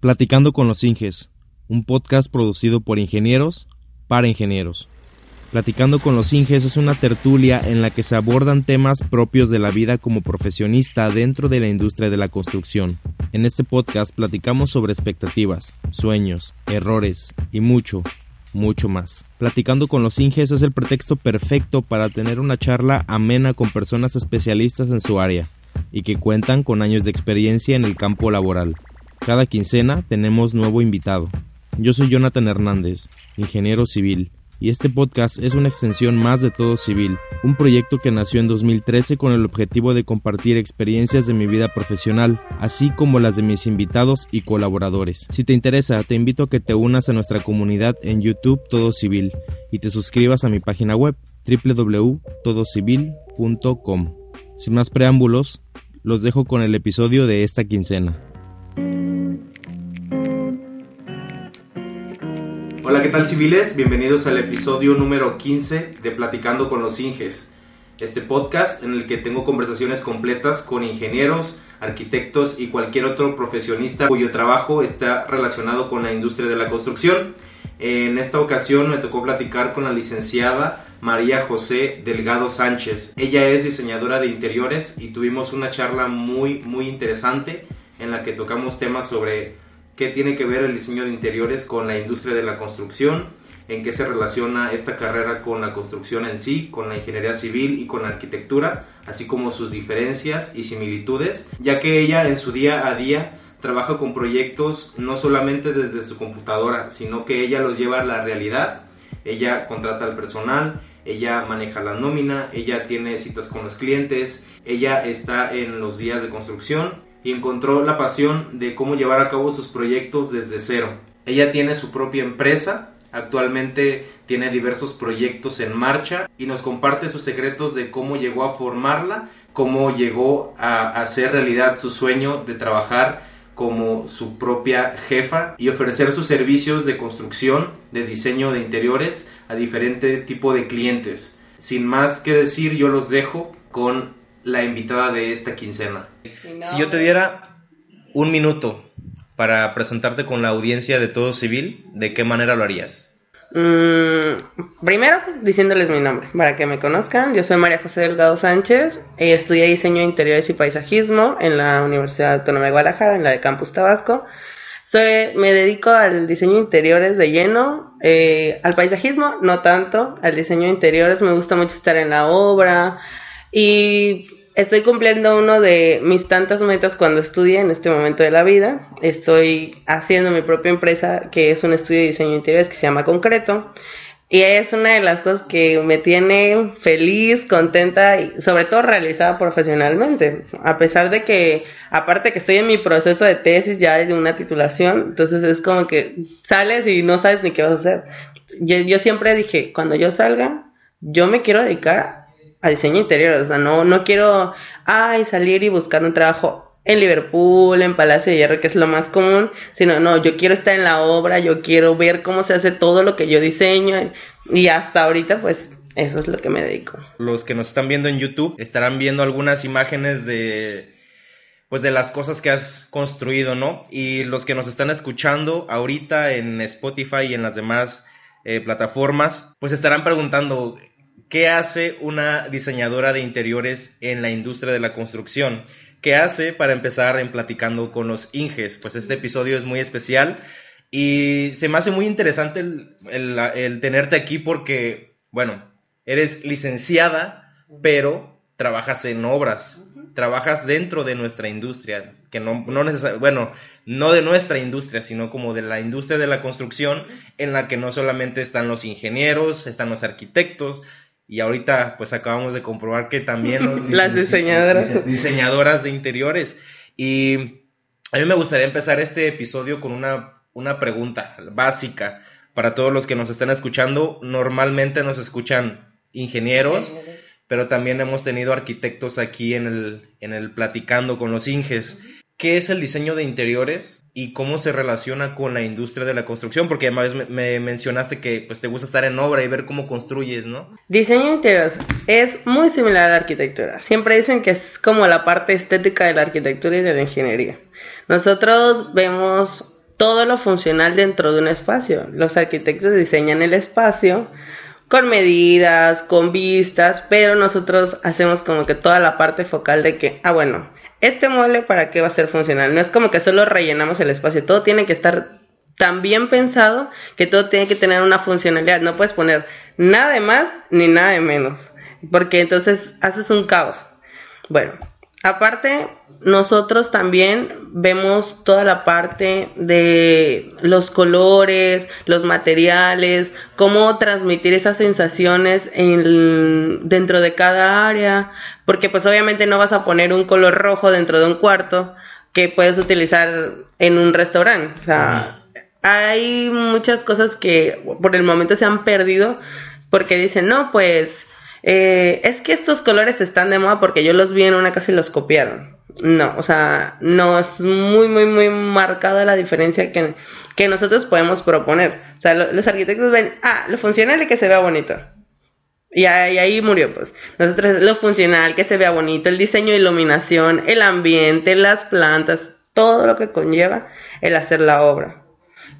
Platicando con los Inges, un podcast producido por ingenieros para ingenieros. Platicando con los Inges es una tertulia en la que se abordan temas propios de la vida como profesionista dentro de la industria de la construcción. En este podcast platicamos sobre expectativas, sueños, errores y mucho, mucho más. Platicando con los Inges es el pretexto perfecto para tener una charla amena con personas especialistas en su área y que cuentan con años de experiencia en el campo laboral. Cada quincena tenemos nuevo invitado. Yo soy Jonathan Hernández, ingeniero civil, y este podcast es una extensión más de Todo Civil, un proyecto que nació en 2013 con el objetivo de compartir experiencias de mi vida profesional, así como las de mis invitados y colaboradores. Si te interesa, te invito a que te unas a nuestra comunidad en YouTube Todo Civil y te suscribas a mi página web www.todocivil.com. Sin más preámbulos, los dejo con el episodio de esta quincena. Hola, ¿qué tal civiles? Bienvenidos al episodio número 15 de Platicando con los Inges. Este podcast en el que tengo conversaciones completas con ingenieros, arquitectos y cualquier otro profesionista cuyo trabajo está relacionado con la industria de la construcción. En esta ocasión me tocó platicar con la licenciada María José Delgado Sánchez. Ella es diseñadora de interiores y tuvimos una charla muy muy interesante en la que tocamos temas sobre qué tiene que ver el diseño de interiores con la industria de la construcción, en qué se relaciona esta carrera con la construcción en sí, con la ingeniería civil y con la arquitectura, así como sus diferencias y similitudes, ya que ella en su día a día trabaja con proyectos no solamente desde su computadora, sino que ella los lleva a la realidad, ella contrata al personal, ella maneja la nómina, ella tiene citas con los clientes, ella está en los días de construcción y encontró la pasión de cómo llevar a cabo sus proyectos desde cero. Ella tiene su propia empresa, actualmente tiene diversos proyectos en marcha y nos comparte sus secretos de cómo llegó a formarla, cómo llegó a hacer realidad su sueño de trabajar como su propia jefa y ofrecer sus servicios de construcción, de diseño de interiores a diferente tipo de clientes. Sin más que decir, yo los dejo con la invitada de esta quincena. Si yo te diera un minuto para presentarte con la audiencia de Todo Civil, ¿de qué manera lo harías? Mm, primero, diciéndoles mi nombre, para que me conozcan. Yo soy María José Delgado Sánchez, eh, estudié diseño de interiores y paisajismo en la Universidad Autónoma de Guadalajara, en la de Campus Tabasco. Soy, me dedico al diseño de interiores de lleno, eh, al paisajismo no tanto, al diseño de interiores me gusta mucho estar en la obra, y estoy cumpliendo uno de mis tantas metas cuando estudié en este momento de la vida. Estoy haciendo mi propia empresa que es un estudio de diseño interiores que se llama Concreto. Y es una de las cosas que me tiene feliz, contenta y sobre todo realizada profesionalmente. A pesar de que, aparte que estoy en mi proceso de tesis ya de una titulación, entonces es como que sales y no sabes ni qué vas a hacer. Yo, yo siempre dije, cuando yo salga, yo me quiero dedicar a diseño interior, o sea, no, no quiero, ay, salir y buscar un trabajo en Liverpool, en Palacio de Hierro, que es lo más común, sino, no, yo quiero estar en la obra, yo quiero ver cómo se hace todo lo que yo diseño, y hasta ahorita, pues, eso es lo que me dedico. Los que nos están viendo en YouTube estarán viendo algunas imágenes de pues de las cosas que has construido, ¿no? Y los que nos están escuchando ahorita en Spotify y en las demás eh, plataformas, pues estarán preguntando, ¿Qué hace una diseñadora de interiores en la industria de la construcción? ¿Qué hace para empezar en platicando con los Inges? Pues este episodio es muy especial y se me hace muy interesante el, tenerte aquí porque, bueno, eres licenciada, pero trabajas en obras, trabajas dentro de nuestra industria, que no, no bueno, no de nuestra industria, sino como de la industria de la construcción, en la que no solamente están los ingenieros, están los arquitectos, y ahorita pues acabamos de comprobar que también las diseñadoras. diseñadoras de interiores. Y a mí me gustaría empezar este episodio con una, una pregunta básica para todos los que nos están escuchando. Normalmente nos escuchan ingenieros pero también hemos tenido arquitectos aquí en el, en el platicando con los inges qué es el diseño de interiores y cómo se relaciona con la industria de la construcción, porque además me, mencionaste que pues te gusta estar en obra y ver cómo construyes, ¿no? Diseño de interiores es muy similar a la arquitectura. Siempre dicen que es como la parte estética de la arquitectura y de la ingeniería. Nosotros vemos todo lo funcional dentro de un espacio. Los arquitectos diseñan el espacio con medidas, con vistas, pero nosotros hacemos como que toda la parte focal de que, ah, bueno, este mueble para qué va a ser funcional. No es como que solo rellenamos el espacio, todo tiene que estar tan bien pensado que todo tiene que tener una funcionalidad. No puedes poner nada de más ni nada de menos, porque entonces haces un caos. Bueno, Aparte, nosotros también vemos toda la parte de los colores, los materiales, cómo transmitir esas sensaciones en, dentro de cada área, porque pues obviamente no vas a poner un color rojo dentro de un cuarto que puedes utilizar en un restaurante. O sea, hay muchas cosas que por el momento se han perdido porque dicen, no, pues eh, es que estos colores están de moda porque yo los vi en una casa y los copiaron. No, o sea, no es muy, muy, muy marcada la diferencia que, que nosotros podemos proponer. O sea, los arquitectos ven, ah, lo funcional y que se vea bonito. Y ahí, murió, pues. Nosotros, lo funcional, que se vea bonito, el diseño iluminación, el ambiente, las plantas, todo lo que conlleva el hacer la obra.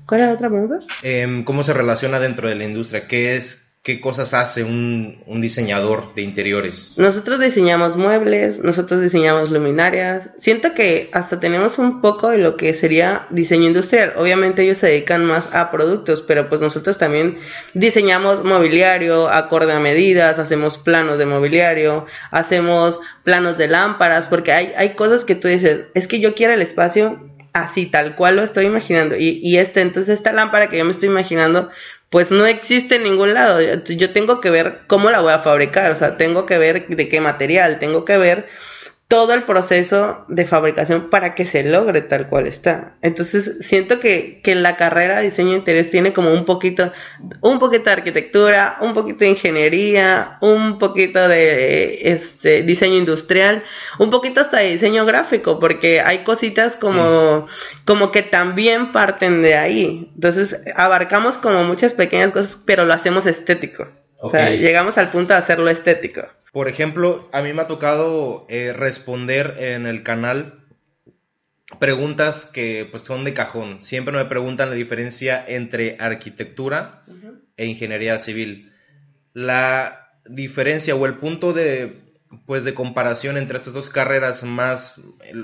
¿Cuál es la otra pregunta? Em, ¿Cómo se relaciona dentro de la industria? ¿Qué es, ¿Qué cosas hace un, diseñador de interiores? Nosotros diseñamos muebles, nosotros diseñamos luminarias. Siento que hasta tenemos un poco de lo que sería diseño industrial. Obviamente ellos se dedican más a productos, pero pues nosotros también diseñamos mobiliario acorde a medidas, hacemos planos de mobiliario, hacemos planos de lámparas, porque hay, hay cosas que tú dices, es que yo quiero el espacio así, tal cual lo estoy imaginando. Y, y este, entonces esta lámpara que yo me estoy imaginando, pues no existe en ningún lado. Yo tengo que ver cómo la voy a fabricar, o sea, tengo que ver de qué material, tengo que ver todo el proceso de fabricación para que se logre tal cual está. Entonces, siento que, que la carrera de diseño de interés tiene como un poquito, un poquito de arquitectura, un poquito de ingeniería, un poquito de este diseño industrial, un poquito hasta de diseño gráfico, porque hay cositas como, como que también parten de ahí. Entonces, abarcamos como muchas pequeñas cosas, pero lo hacemos estético. O sea, llegamos al punto de hacerlo estético. Por ejemplo, a mí me ha tocado eh, responder en el canal preguntas que pues son de cajón. Siempre me preguntan la diferencia entre arquitectura e ingeniería civil. La diferencia o el punto de pues de comparación entre estas dos carreras más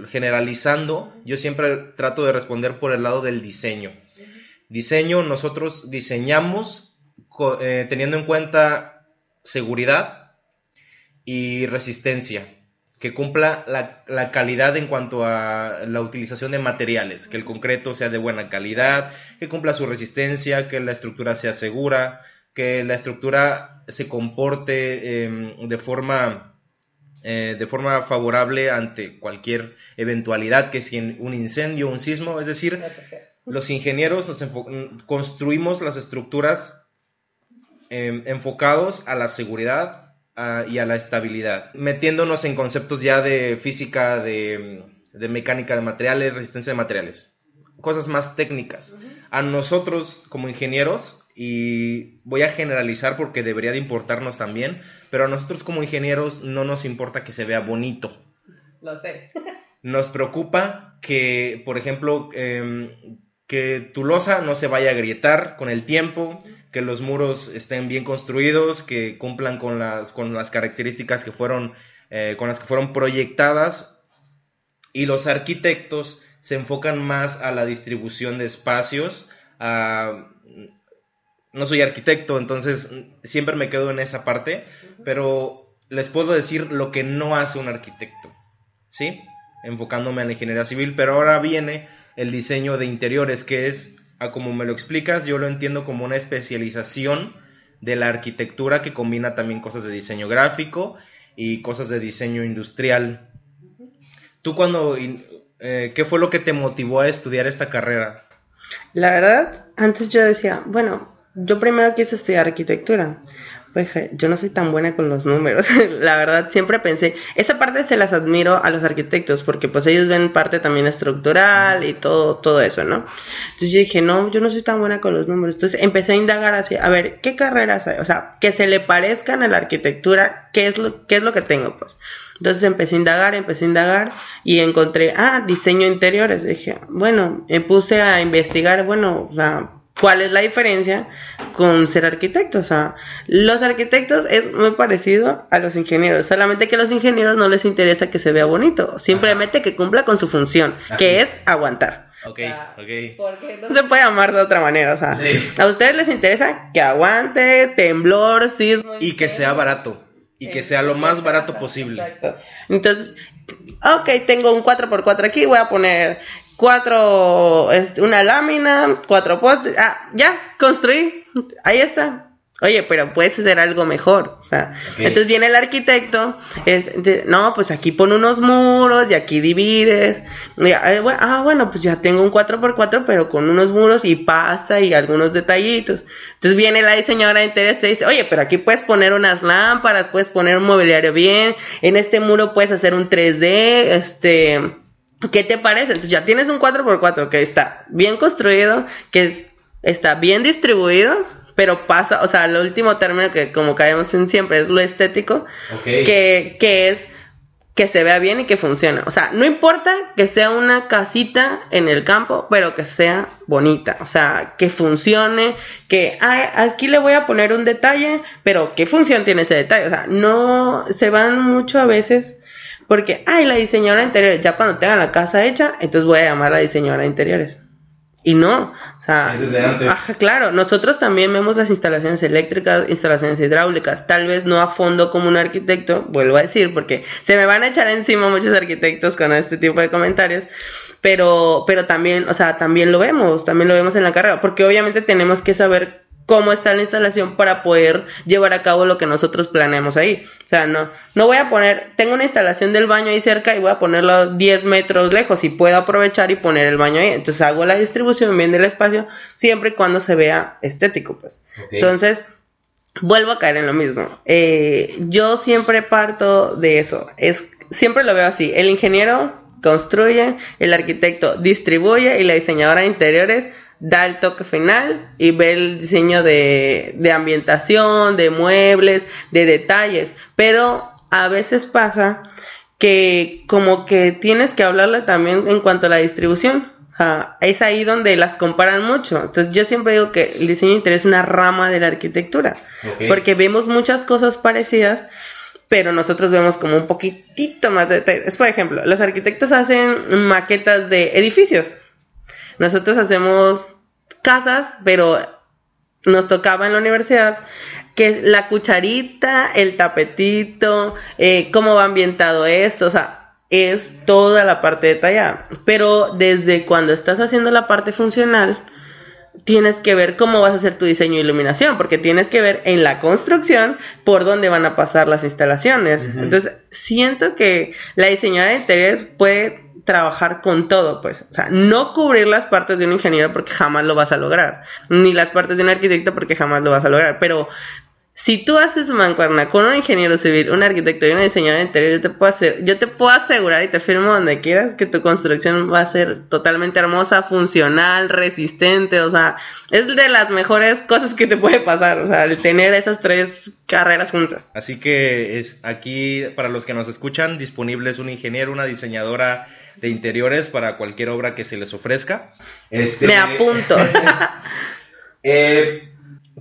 generalizando, yo siempre trato de responder por el lado del diseño. Diseño, nosotros diseñamos eh, teniendo en cuenta seguridad, y resistencia, que cumpla la, calidad en cuanto a la utilización de materiales, que el concreto sea de buena calidad, que cumpla su resistencia, que la estructura sea segura, que la estructura se comporte em, de forma eh, de forma favorable ante cualquier eventualidad que si un incendio, un sismo, es decir, los ingenieros nos construimos las estructuras em, enfocados a la seguridad, y a la estabilidad, metiéndonos en conceptos ya de física, de, mecánica de materiales, resistencia de materiales, cosas más técnicas. A nosotros como ingenieros, y voy a generalizar porque debería de importarnos también, pero a nosotros como ingenieros no nos importa que se vea bonito. Lo sé. Nos preocupa que, por ejemplo, em, que tu losa no se vaya a agrietar con el tiempo, que los muros estén bien construidos, que cumplan con las, con las características que fueron, eh, con las que fueron proyectadas. Y los arquitectos se enfocan más a la distribución de espacios. no soy arquitecto, entonces siempre me quedo en esa parte, pero les puedo decir lo que no hace un arquitecto, ¿sí? Enfocándome en la ingeniería civil, pero ahora viene el diseño de interiores, que es, a como me lo explicas, yo lo entiendo como una especialización de la arquitectura que combina también cosas de diseño gráfico y cosas de diseño industrial. ¿Tú cuando, eh, qué fue lo que te motivó a estudiar esta carrera? La verdad, antes yo decía, bueno, yo primero quise estudiar arquitectura, pues yo no soy tan buena con los números. la verdad, siempre pensé, esa parte se las admiro a los arquitectos porque pues ellos ven parte también estructural y todo, todo eso, ¿no? Entonces yo dije, no, yo no soy tan buena con los números. Entonces empecé a indagar así, a ver, ¿qué carreras hay? O sea, que se le parezcan a la arquitectura, ¿qué es lo, qué es lo que tengo? Pues Entonces empecé a indagar, empecé a indagar y encontré, ah, diseño interiores. Dije, bueno, me puse a investigar, bueno, o sea, ¿cuál es la diferencia con ser arquitecto? O sea, los arquitectos es muy parecido a los ingenieros, solamente que a los ingenieros no les interesa que se vea bonito, simplemente que cumpla con su función, que es aguantar. Ok, ok. Porque no se puede amar de otra manera, o sea, a ustedes les interesa que aguante, temblor, sismo. Y que sea barato. Y que sea lo más barato posible. Exacto. Entonces, ok, tengo un 4x4 aquí, voy a poner cuatro, una lámina, cuatro postes, ah, ya, construí, ahí está, Oye, pero puedes hacer algo mejor. O sea, entonces viene el arquitecto, es, no, pues aquí pone unos muros y aquí divides. ah, bueno, pues ya tengo un 4x4, pero con unos muros y pasa y algunos detallitos. Entonces viene la diseñadora de interés y te dice, oye, pero aquí puedes poner unas lámparas, puedes poner un mobiliario bien, en este muro puedes hacer un 3D, este, ¿qué te parece? Entonces ya tienes un 4x4 que está bien construido, que está bien distribuido pero pasa, o sea, el último término que como caemos en siempre es lo estético, que, que es que se vea bien y que funcione. O sea, no importa que sea una casita en el campo, pero que sea bonita. O sea, que funcione, que ay, aquí le voy a poner un detalle, pero ¿qué función tiene ese detalle? O sea, no se van mucho a veces porque, ay, la diseñadora interior, ya cuando tenga la casa hecha, entonces voy a llamar a la diseñadora de interiores. Y no, o sea, claro, nosotros también vemos las instalaciones eléctricas, instalaciones hidráulicas, tal vez no a fondo como un arquitecto, vuelvo a decir, porque se me van a echar encima muchos arquitectos con este tipo de comentarios, pero, pero también, o sea, también lo vemos, también lo vemos en la carrera, porque obviamente tenemos que saber cómo está la instalación para poder llevar a cabo lo que nosotros planeamos ahí. O sea, no, no voy a poner, tengo una instalación del baño ahí cerca y voy a ponerlo 10 metros lejos y puedo aprovechar y poner el baño ahí. Entonces hago la distribución bien del espacio siempre y cuando se vea estético, pues. Entonces, vuelvo a caer en lo mismo. Eh, yo siempre parto de eso. Es, siempre lo veo así. El ingeniero construye, el arquitecto distribuye y la diseñadora de interiores da el toque final y ve el diseño de, de ambientación, de muebles, de detalles. Pero a veces pasa que como que tienes que hablarle también en cuanto a la distribución. es ahí donde las comparan mucho. Entonces yo siempre digo que el diseño interior es una rama de la arquitectura, porque vemos muchas cosas parecidas, pero nosotros vemos como un poquitito más de detalles. Por ejemplo, los arquitectos hacen maquetas de edificios. Nosotros hacemos casas, pero nos tocaba en la universidad que la cucharita, el tapetito, eh, cómo va ambientado esto, o sea, es toda la parte detallada. Pero desde cuando estás haciendo la parte funcional, tienes que ver cómo vas a hacer tu diseño de iluminación, porque tienes que ver en la construcción por dónde van a pasar las instalaciones. Entonces, siento que la diseñadora de interiores puede trabajar con todo, pues, o sea, no cubrir las partes de un ingeniero porque jamás lo vas a lograr, ni las partes de un arquitecto porque jamás lo vas a lograr, pero si tú haces mancuerna con un ingeniero civil, un arquitecto y una diseñadora de interior, yo te puedo hacer, yo te puedo asegurar y te firmo donde quieras que tu construcción va a ser totalmente hermosa, funcional, resistente, o sea, es de las mejores cosas que te puede pasar, o sea, el tener esas tres carreras juntas. Así que es aquí para los que nos escuchan disponible es un ingeniero, una diseñadora de interiores para cualquier obra que se les ofrezca. Este, Me apunto. eh,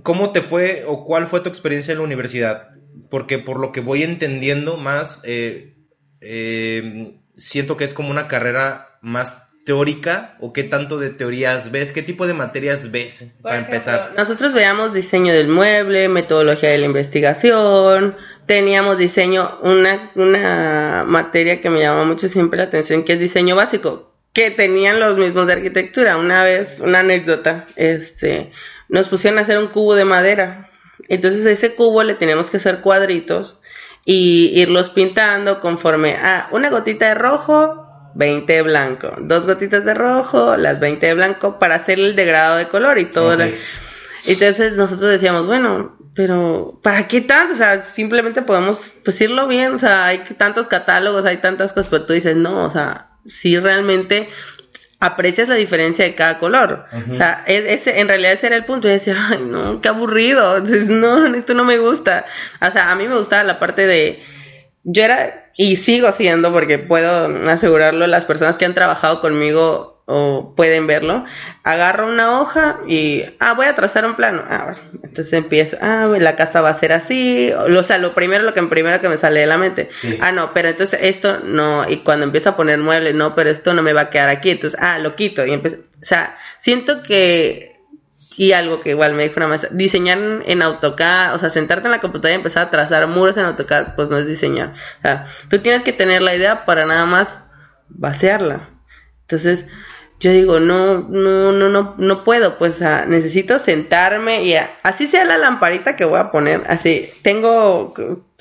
¿Cómo te fue o cuál fue tu experiencia en la universidad? Porque por lo que voy entendiendo más, eh, eh, siento que es como una carrera más teórica o qué tanto de teorías ves, qué tipo de materias ves para empezar. Nosotros veíamos diseño del mueble, metodología de la investigación, teníamos diseño, una, una materia que me llamó mucho siempre la atención, que es diseño básico, que tenían los mismos de arquitectura. Una vez, una anécdota, este, nos pusieron a hacer un cubo de madera. Entonces ese cubo le teníamos que hacer cuadritos y irlos pintando conforme a una gotita de rojo, 20 de blanco, dos gotitas de rojo, las 20 de blanco para hacer el degradado de color y todo. Entonces nosotros decíamos, bueno, pero ¿para qué tanto? O sea, simplemente podemos pues irlo bien, o sea, hay tantos catálogos, hay tantas cosas, pero tú dices, no, o sea, si realmente aprecias la diferencia de cada color. O sea, ese, en realidad ese era el punto. Y decía, ay, no, qué aburrido. Entonces, no, esto no me gusta. O sea, a mí me gustaba la parte de, yo era, y sigo siendo, porque puedo asegurarlo, las personas que han trabajado conmigo o pueden verlo, agarro una hoja y, ah, voy a trazar un plano. Ah, entonces empiezo, ah, la casa va a ser así, o, sea, lo primero, lo que primero que me sale de la mente. Ah, no, pero entonces esto no, y cuando empiezo a poner muebles, no, pero esto no me va a quedar aquí, entonces, ah, lo quito. Y empiezo, o sea, siento que y algo que igual me dijo una maestra, diseñar en AutoCAD, o sea, sentarte en la computadora y empezar a trazar muros en AutoCAD, pues no es diseñar. O sea, tú tienes que tener la idea para nada más vaciarla. Entonces, yo digo, no, no, no, no, no puedo, pues necesito sentarme y así sea la lamparita que voy a poner, así, tengo,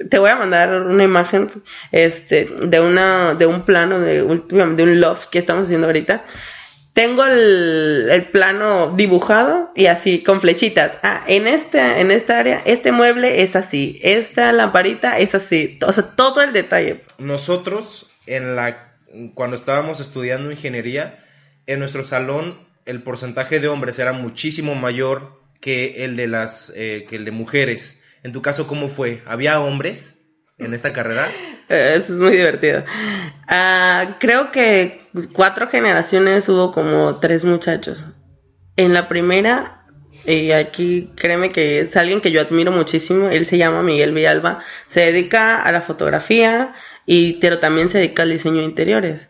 te voy a mandar una imagen, este, de una, de un plano, de, de un loft que estamos haciendo ahorita, tengo el, plano dibujado y así con flechitas. Ah, en este, en esta área, este mueble es así, esta lamparita es así, o sea, todo el detalle. Nosotros, en la, cuando estábamos estudiando ingeniería, en nuestro salón el porcentaje de hombres era muchísimo mayor que el de las, eh, que el de mujeres. En tu caso, ¿cómo fue? ¿Había hombres? en esta carrera? Eso es muy divertido. Ah, creo que cuatro generaciones hubo como tres muchachos. En la primera, y aquí créeme que es alguien que yo admiro muchísimo, él se llama Miguel Villalba, se dedica a la fotografía, y, pero también se dedica al diseño de interiores.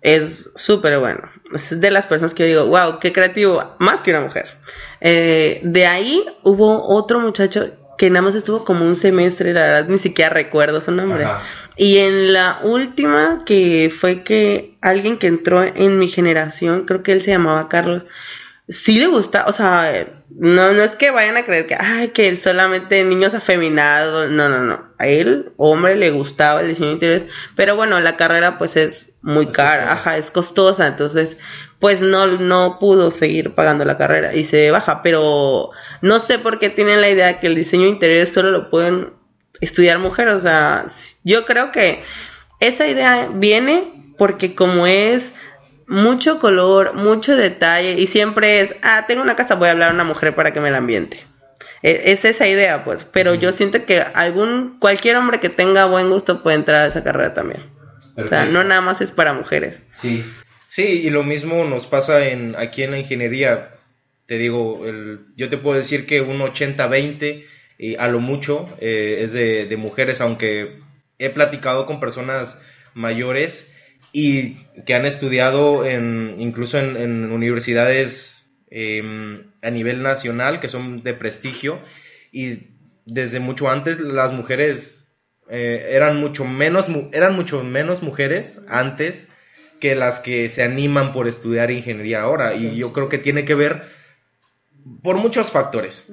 Es súper bueno. Es de las personas que yo digo, wow, qué creativo, más que una mujer. Eh, de ahí hubo otro muchacho que nada más estuvo como un semestre, la verdad ni siquiera recuerdo su nombre. Y en la última, que fue que alguien que entró en mi generación, creo que él se llamaba Carlos, sí le gusta, o sea, no, no es que vayan a creer que, ay, que él solamente niños afeminados, no, no, no, a él, hombre, le gustaba el diseño de interiores, pero bueno, la carrera pues es muy cara, ajá, es costosa, entonces pues no, no pudo seguir pagando la carrera y se baja, pero no sé por qué tienen la idea que el diseño interior solo lo pueden estudiar mujeres, o sea, yo creo que esa idea viene porque como es mucho color, mucho detalle y siempre es, ah, tengo una casa, voy a hablar a una mujer para que me la ambiente. E, es, esa idea, pues, pero yo siento que algún, cualquier hombre que tenga buen gusto puede entrar a esa carrera también. O sea, no nada más es para mujeres. Sí. Sí, y lo mismo nos pasa en, aquí en la ingeniería. Te digo, el, yo te puedo decir que un 80-20 a lo mucho eh, es de, mujeres, aunque he platicado con personas mayores y que han estudiado en, incluso en, universidades em, a nivel nacional, que son de prestigio, y desde mucho antes las mujeres eh, eran mucho menos eran mucho menos mujeres antes que las que se animan por estudiar ingeniería ahora. Y yo creo que tiene que ver por muchos factores.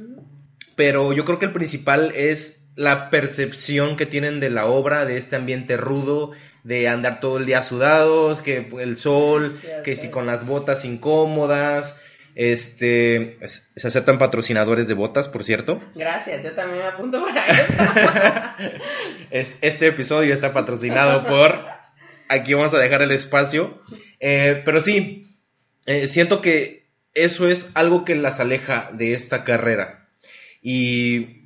Pero yo creo que el principal es la percepción que tienen de la obra, de este ambiente rudo, de andar todo el día sudados, que el sol, que si con las botas incómodas. Este, se aceptan patrocinadores de botas, por cierto. Gracias, yo también me apunto para eso. este episodio está patrocinado por aquí vamos a dejar el espacio. Eh, pero sí, eh, siento que eso es algo que las aleja de esta carrera. Y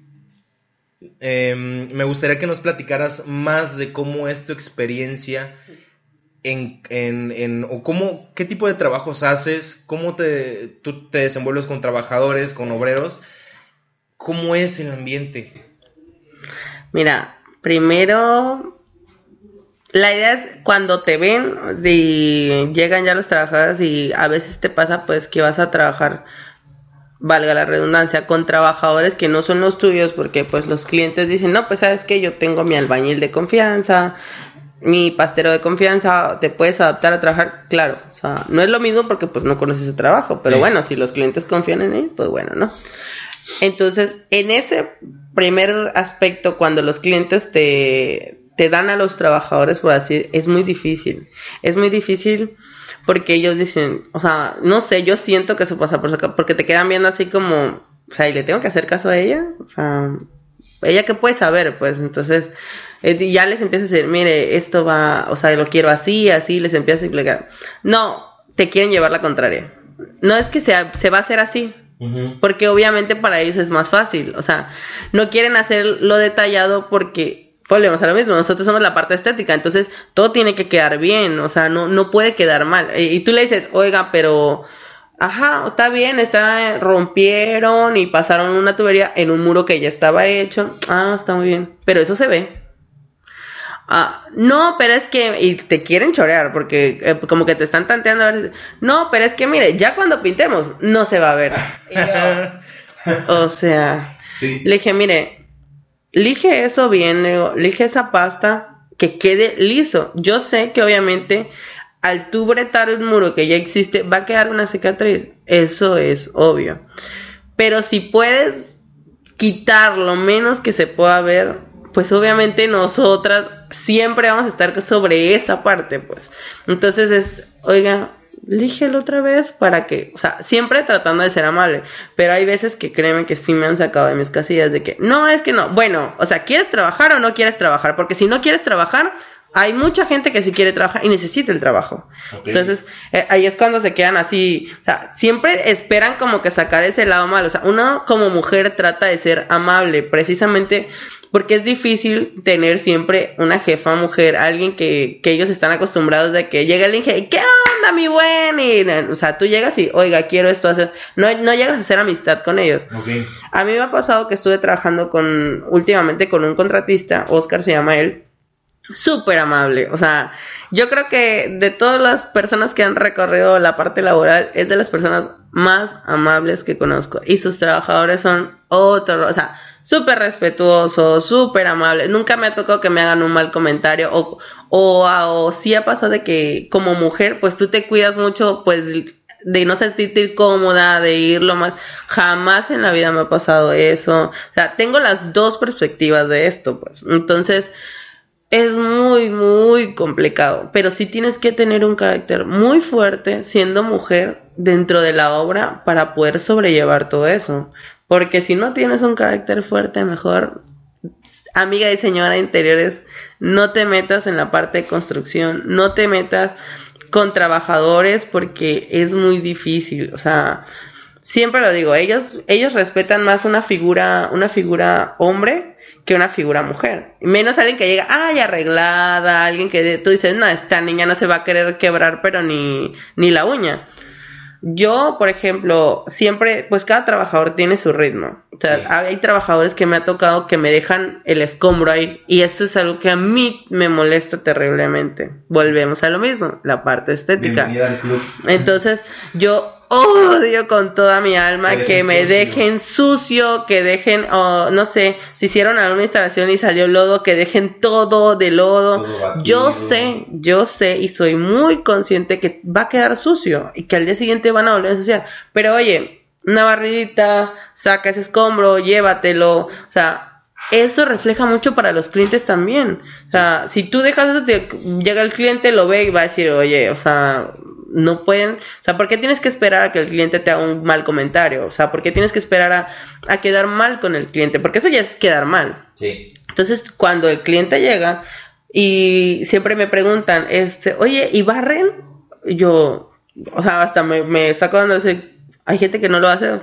em, me gustaría que nos platicaras más de cómo es tu experiencia en, o cómo, qué tipo de trabajos haces, cómo te, te desenvuelves con trabajadores, con obreros, cómo es el ambiente. Mira, primero la idea es cuando te ven y llegan ya los trabajadores y a veces te pasa pues que vas a trabajar valga la redundancia, con trabajadores que no son los tuyos, porque pues los clientes dicen, no, pues sabes que yo tengo mi albañil de confianza, mi pastero de confianza, te puedes adaptar a trabajar, claro, o sea, no es lo mismo porque pues no conoces su trabajo, pero bueno, si los clientes confían en él, pues bueno, ¿no? Entonces, en ese primer aspecto, cuando los clientes te, te dan a los trabajadores, por así, es muy difícil. Es muy difícil porque ellos dicen, o sea, no sé, yo siento que eso pasa por acá, porque te quedan viendo así como, o sea, ¿y le tengo que hacer caso a ella? O sea, ella qué puede saber, pues, entonces, eh, ya les empieza a decir, mire, esto va, o sea, lo quiero así, así, les empieza a explicar. No, te quieren llevar la contraria. No es que sea, se va a hacer así, porque obviamente para ellos es más fácil, o sea, no quieren hacer lo detallado porque volvemos a lo mismo, nosotros somos la parte estética, entonces todo tiene que quedar bien, o sea, no, no puede quedar mal. Y, y tú le dices, oiga, pero, ajá, está bien, está, rompieron y pasaron una tubería en un muro que ya estaba hecho, ah, está muy bien, pero eso se ve. Ah, no, pero es que, y te quieren chorear, porque eh, como que te están tanteando a ver, no, pero es que mire, ya cuando pintemos, no se va a ver. Yo, o sea, Sí. le dije, mire, elige eso bien, le digo, elige esa pasta que quede liso. Yo sé que obviamente al tú bretar un muro que ya existe va a quedar una cicatriz. Eso es obvio. Pero si puedes quitar lo menos que se pueda ver, pues obviamente nosotras siempre vamos a estar sobre esa parte, pues. Entonces es, oiga, lígelo otra vez para que, o sea, siempre tratando de ser amable, pero hay veces que créeme que sí me han sacado de mis casillas de que, no, es que no, bueno, o sea, ¿quieres trabajar o no quieres trabajar? Porque si no quieres trabajar, hay mucha gente que sí quiere trabajar y necesita el trabajo. Entonces, eh, ahí es cuando se quedan así, o sea, siempre esperan como que sacar ese lado malo, o sea, uno como mujer trata de ser amable, precisamente porque es difícil tener siempre una jefa mujer, alguien que, que ellos están acostumbrados de que llega el ingeniero, ¿qué onda mi buen? Y, o sea, tú llegas y, oiga, quiero esto hacer, no, no llegas a hacer amistad con ellos. A mí me ha pasado que estuve trabajando con, últimamente con un contratista, Oscar se llama él, súper amable. O sea, yo creo que de todas las personas que han recorrido la parte laboral, es de las personas más amables que conozco. Y sus trabajadores son otro, o sea, súper respetuosos, súper amables. Nunca me ha tocado que me hagan un mal comentario o, o, o sí ha pasado de que como mujer, pues tú te cuidas mucho, pues de no sentirte cómoda, de ir lo más. Jamás en la vida me ha pasado eso. O sea, tengo las dos perspectivas de esto, pues. Entonces, es muy, muy complicado. Pero sí tienes que tener un carácter muy fuerte siendo mujer dentro de la obra para poder sobrellevar todo eso. Porque si no tienes un carácter fuerte, mejor, amiga y señora de interiores, no te metas en la parte de construcción, no te metas con trabajadores porque es muy difícil, o sea, siempre lo digo, ellos ellos respetan más una figura una figura hombre que una figura mujer, menos alguien que llega, ay, arreglada, alguien que tú dices, no, esta niña no se va a querer quebrar, pero ni ni la uña. Yo, por ejemplo, siempre, pues cada trabajador tiene su ritmo. O sea, Sí. hay trabajadores que me ha tocado que me dejan el escombro ahí y eso es algo que a mí me molesta terriblemente. Volvemos a lo mismo, la parte estética. Al club. Entonces, yo odio con toda mi alma Que me sucio. dejen sucio, que dejen, oh, no sé, si hicieron alguna instalación y salió lodo, que dejen todo de lodo. Todo yo sé, yo sé y soy muy consciente que va a quedar sucio y que al día siguiente van a volver a ensuciar. Pero oye, una barridita, saca ese escombro, llévatelo, o sea, eso refleja mucho para los clientes también. O sea, si tú dejas eso, te- llega el cliente, lo ve y va a decir, oye, o sea, no pueden, o sea, ¿por qué tienes que esperar a que el cliente te haga un mal comentario? O sea, ¿por qué tienes que esperar a, a quedar mal con el cliente? Porque eso ya es quedar mal. Sí. Entonces, cuando el cliente llega y siempre me preguntan, este, oye, ¿y barren? Y Yo, o sea, hasta me, me saco dando ese, hay gente que no lo hace.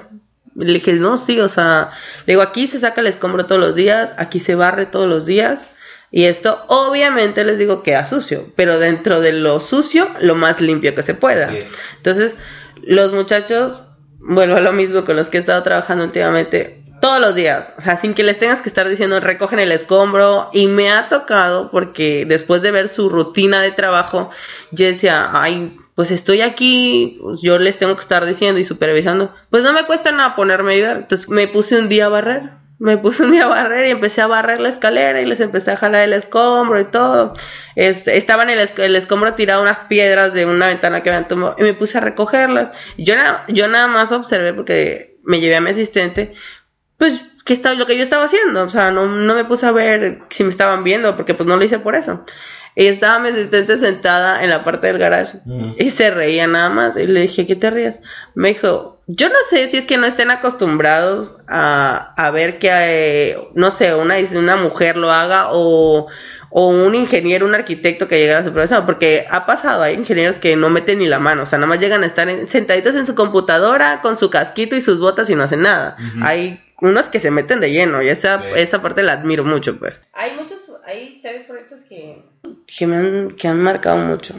Le dije, no, sí, o sea, le digo, aquí se saca el escombro todos los días, aquí se barre todos los días. Y esto obviamente les digo queda sucio, pero dentro de lo sucio, lo más limpio que se pueda. Entonces, los muchachos, vuelvo a lo mismo con los que he estado trabajando últimamente, todos los días, o sea, sin que les tengas que estar diciendo recogen el escombro, y me ha tocado porque después de ver su rutina de trabajo, yo decía, ay, pues estoy aquí, pues yo les tengo que estar diciendo y supervisando, pues no me cuesta nada ponerme a ayudar, entonces me puse un día a barrer. Me puse un día a barrer y empecé a barrer la escalera y les empecé a jalar el escombro y todo. Este, estaba en el, el escombro tirado unas piedras de una ventana que habían tomado y me puse a recogerlas. Yo, yo nada más observé porque me llevé a mi asistente, pues que estaba, lo que yo estaba haciendo. O sea, no, no me puse a ver si me estaban viendo porque pues no lo hice por eso. Y estaba mi asistente sentada en la parte del garage Ujú. y se reía nada más. Y le dije, ¿qué te ríes? Me dijo, yo no sé si es que no estén acostumbrados a, a ver que, eh, no sé, una, una mujer lo haga o, o un ingeniero, un arquitecto que llegara a su profesión, porque ha pasado, hay ingenieros que no meten ni la mano, o sea, nada más llegan a estar en- sentaditos en su computadora con su casquito y sus botas y no hacen nada. Hay unos que se meten de lleno y esa, Sí. esa parte la admiro mucho, pues. Hay muchos hay tres proyectos que, que, me han, que han marcado mucho.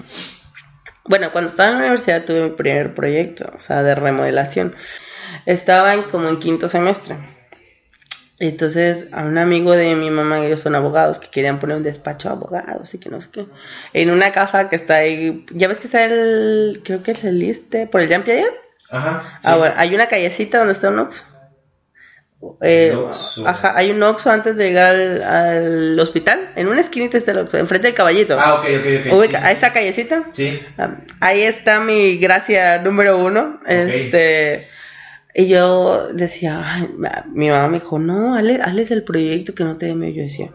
Bueno, cuando estaba en la universidad tuve mi primer proyecto, o sea, de remodelación. Estaba en, como en quinto semestre. Entonces, a un amigo de mi mamá, ellos son abogados, que querían poner un despacho de abogados y que no sé qué. En una casa que está ahí, ya ves que está el, creo que es el liste, por el Jean Piaget. Ajá. Ah, bueno, hay una callecita donde está un Oxxo. Eh, ajá, hay un Oxxo antes de llegar al, al hospital. En una esquinita está el Oxxo, enfrente del caballito. Ah, ok, ok, ok. Ubica- sí, ¿A sí, esa callecita? Sí. Ah, Ahí está mi gracia número uno. Este, y yo decía, ay, mi mamá me dijo, no, hazle- hazles el proyecto que no te dé miedo. Yo decía,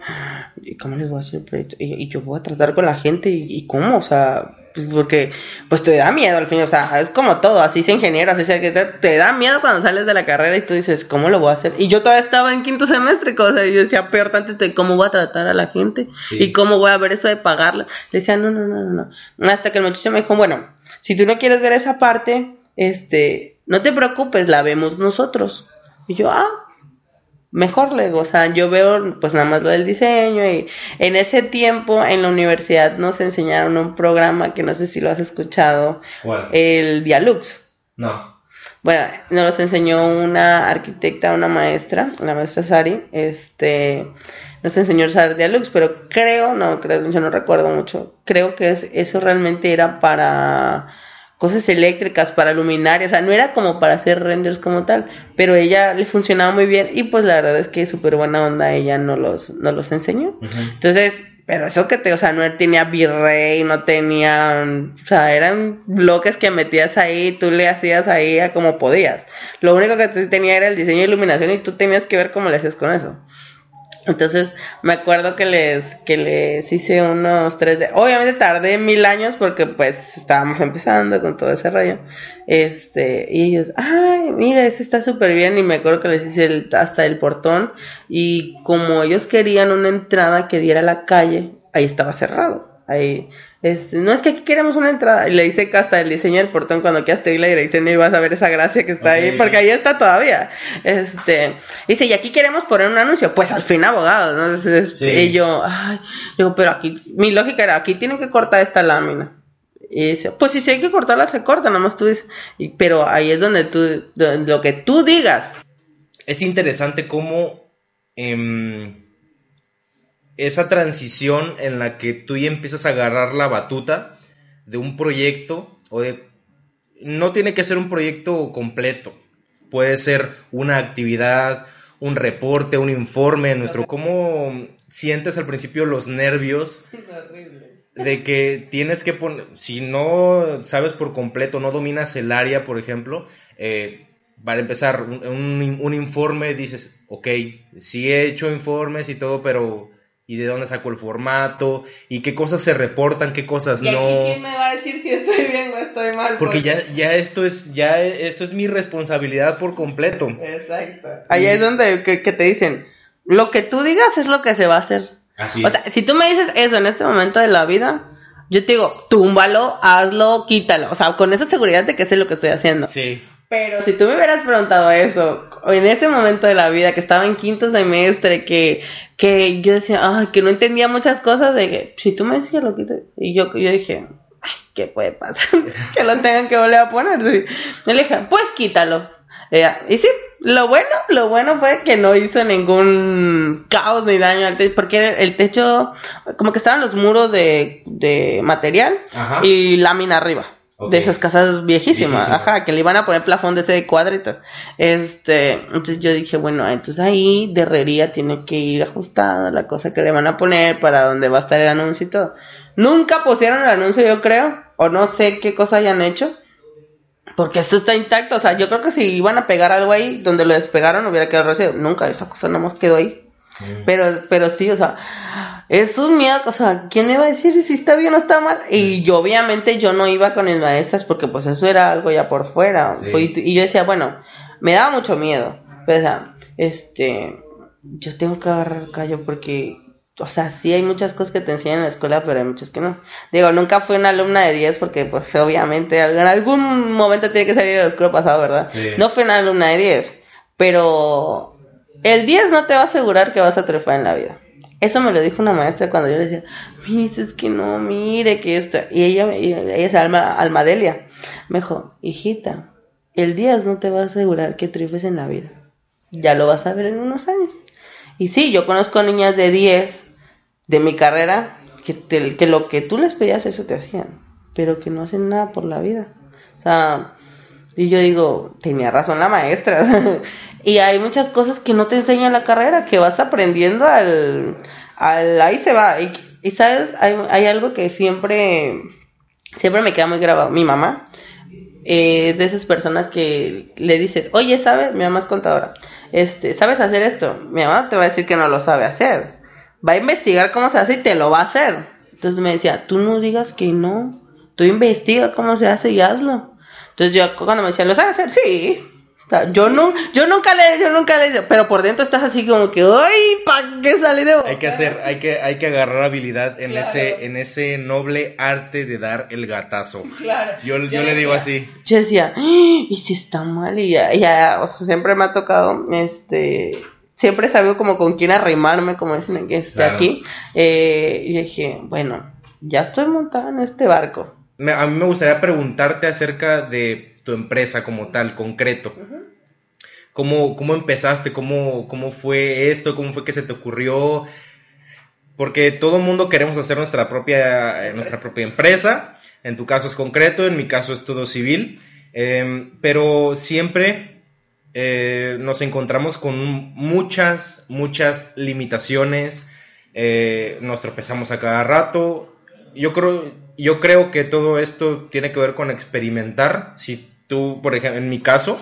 ¿y cómo les voy a hacer el proyecto? Y, y yo voy a tratar con la gente, ¿y, y cómo? O sea, porque pues te da miedo al fin, o sea, es como todo, así sea ingeniero, así sea que te, te da miedo cuando sales de la carrera y tú dices, ¿cómo lo voy a hacer? Y yo todavía estaba en quinto semestre, cosa, y yo decía, peor tanto, de ¿cómo voy a tratar a la gente? Sí. ¿Y cómo voy a ver eso de pagarla? Le decía, no, no, no, no, no. Hasta que el muchacho me dijo, bueno, si tú no quieres ver esa parte, este, no te preocupes, la vemos nosotros. Y yo, ah, mejor le digo, o sea, yo veo pues nada más lo del diseño y en ese tiempo en la universidad nos enseñaron un programa que no sé si lo has escuchado, el Dialux. No. Bueno, nos los enseñó una arquitecta, una maestra, la maestra Sari, este, nos enseñó a usar Dialux, pero creo, no, creo, yo no recuerdo mucho, creo que es, eso realmente era para cosas eléctricas, para luminarias, o sea, no era como para hacer renders como tal, pero ella le funcionaba muy bien y pues la verdad es que súper buena onda ella nos los, nos los enseñó. Entonces, pero eso que te, o sea, no tenía virrey, no tenía, o sea, eran bloques que metías ahí, tú le hacías ahí a como podías. Lo único que te- tenía era el diseño de iluminación y tú tenías que ver cómo le hacías con eso. Entonces, me acuerdo que les, que les hice unos tres de, obviamente tardé mil años porque pues estábamos empezando con todo ese rollo. Este, y ellos, ay, mira, ese está súper bien. Y me acuerdo que les hice el- hasta el portón. Y como ellos querían una entrada que diera a la calle, ahí estaba cerrado. Ahí, este, no es que aquí queremos una entrada. Y le hice que hasta el diseño del portón, cuando quieras te di la dirección y vas a ver esa gracia que está ahí, porque ahí está todavía. Este, dice, y aquí queremos poner un anuncio. Pues al fin abogado, ¿no? Entonces, Sí. Y yo, ay, digo, pero aquí, mi lógica era, aquí tienen que cortar esta lámina. Y dice, pues si hay que cortarla, se corta, nada más tú dices. Y- pero ahí es donde tú, lo que tú digas. es interesante cómo em, esa transición en la que tú ya empiezas a agarrar la batuta de un proyecto o de no tiene que ser un proyecto completo. Puede ser una actividad un reporte un informe nuestro cómo sientes al principio los nervios de que tienes que poner, si no sabes por completo, no dominas el área, por ejemplo, eh, para empezar, un, un- un informe, dices, ok, sí he hecho informes y todo, pero ¿y de dónde saco el formato? ¿Y qué cosas se reportan, qué cosas no? me va a decir si estoy bien o estoy mal? Porque ya, ya esto es, ya esto es mi responsabilidad por completo. Exacto. Ahí es donde que, que te dicen, lo que tú digas es lo que se va a hacer. Así. O sea, si tú me dices eso en este momento de la vida, yo te digo, túmbalo, hazlo, quítalo. O sea, con esa seguridad de que sé lo que estoy haciendo. Sí. Pero si tú me hubieras preguntado eso en ese momento de la vida, que estaba en quinto semestre, que, que yo decía, ay, que no entendía muchas cosas, de que si tú me dices que lo quito, y yo, yo dije, ay, ¿qué puede pasar? que lo tengan que volver a poner. Sí. Y le dije, pues quítalo. Ella, y sí, lo bueno, lo bueno fue que no hizo ningún caos ni daño al techo, porque el techo, como que estaban los muros de, de material Ajá. y lámina arriba. De esas casas viejísimas, ajá, que le iban a poner plafón de ese cuadrito. Este, entonces yo dije, bueno, entonces ahí de herrería tiene que ir ajustada la cosa que le van a poner para donde va a estar el anuncio y todo. Nunca pusieron el anuncio, yo creo, o no sé qué cosa hayan hecho, porque esto está intacto. O sea, yo creo que si iban a pegar algo ahí, donde lo despegaron hubiera quedado recién. Nunca, esa cosa no más quedó ahí. Mm. Pero, pero sí, o sea, es un miedo, o sea, ¿quién me va a decir si está bien o está mal? Y yo, obviamente, yo no iba con mis maestras porque, pues, eso era algo ya por fuera. Sí. Y, y yo decía, bueno, me daba mucho miedo. Pero, o sea, este, yo tengo que agarrar callo porque, o sea, sí hay muchas cosas que te enseñan en la escuela, pero hay muchas que no. Digo, nunca fui una alumna de 10 porque, pues, obviamente, en algún momento tiene que salir del oscuro pasado, ¿verdad? Sí. No fui una alumna de 10, pero el 10 no te va a asegurar que vas a triunfar en la vida. Eso me lo dijo una maestra cuando yo le decía, Miss, es que no, mire que esto. Y ella, ella se llama Almadelia. Me dijo, hijita, el día no te va a asegurar que triunfes en la vida. Ya lo vas a ver en unos años. Y sí, yo conozco niñas de 10 de mi carrera que, que lo que tú les pedías eso te hacían, pero que no hacen nada por la vida. O sea, y yo digo, tenía razón la maestra. y hay muchas cosas que no te enseña la carrera, que vas aprendiendo al, al ahí se va. Y, sabes, hay, hay, algo que siempre, siempre me queda muy grabado. Mi mamá es de esas personas que le dices, oye, ¿sabes? Mi mamá es contadora. Este, ¿sabes hacer esto? Mi mamá te va a decir que no lo sabe hacer. Va a investigar cómo se hace y te lo va a hacer. Entonces me decía, tú no digas que no. Tú investiga cómo se hace y hazlo. Entonces yo cuando me decían, ¿lo sabes hacer? Sí. Yo no, yo nunca le, yo nunca le, pero por dentro estás así como que, ¡ay! ¿Para qué salí de Hay que hacer, hay que, hay que agarrar habilidad en ese, en ese noble arte de dar el gatazo. Claro. Yo, yo, le digo así. Yo decía, y si está mal, y ya, ya, o sea, siempre me ha tocado, este, siempre he sabido como con quién arrimarme, como dicen que esté aquí. Eh, y dije, bueno, ya estoy montada en este barco a mí me gustaría preguntarte acerca de tu empresa como tal, concreto. ¿Cómo, ¿Cómo, empezaste? ¿Cómo, ¿Cómo fue esto? ¿Cómo fue que se te ocurrió? Porque todo mundo queremos hacer nuestra propia, eh, nuestra propia empresa. En tu caso es concreto, en mi caso es todo civil. Em, pero siempre eh, nos encontramos con muchas, muchas limitaciones. Eh, nos tropezamos a cada rato. Yo creo, yo creo que todo esto tiene que ver con experimentar. Si tú, por ejemplo, en mi caso,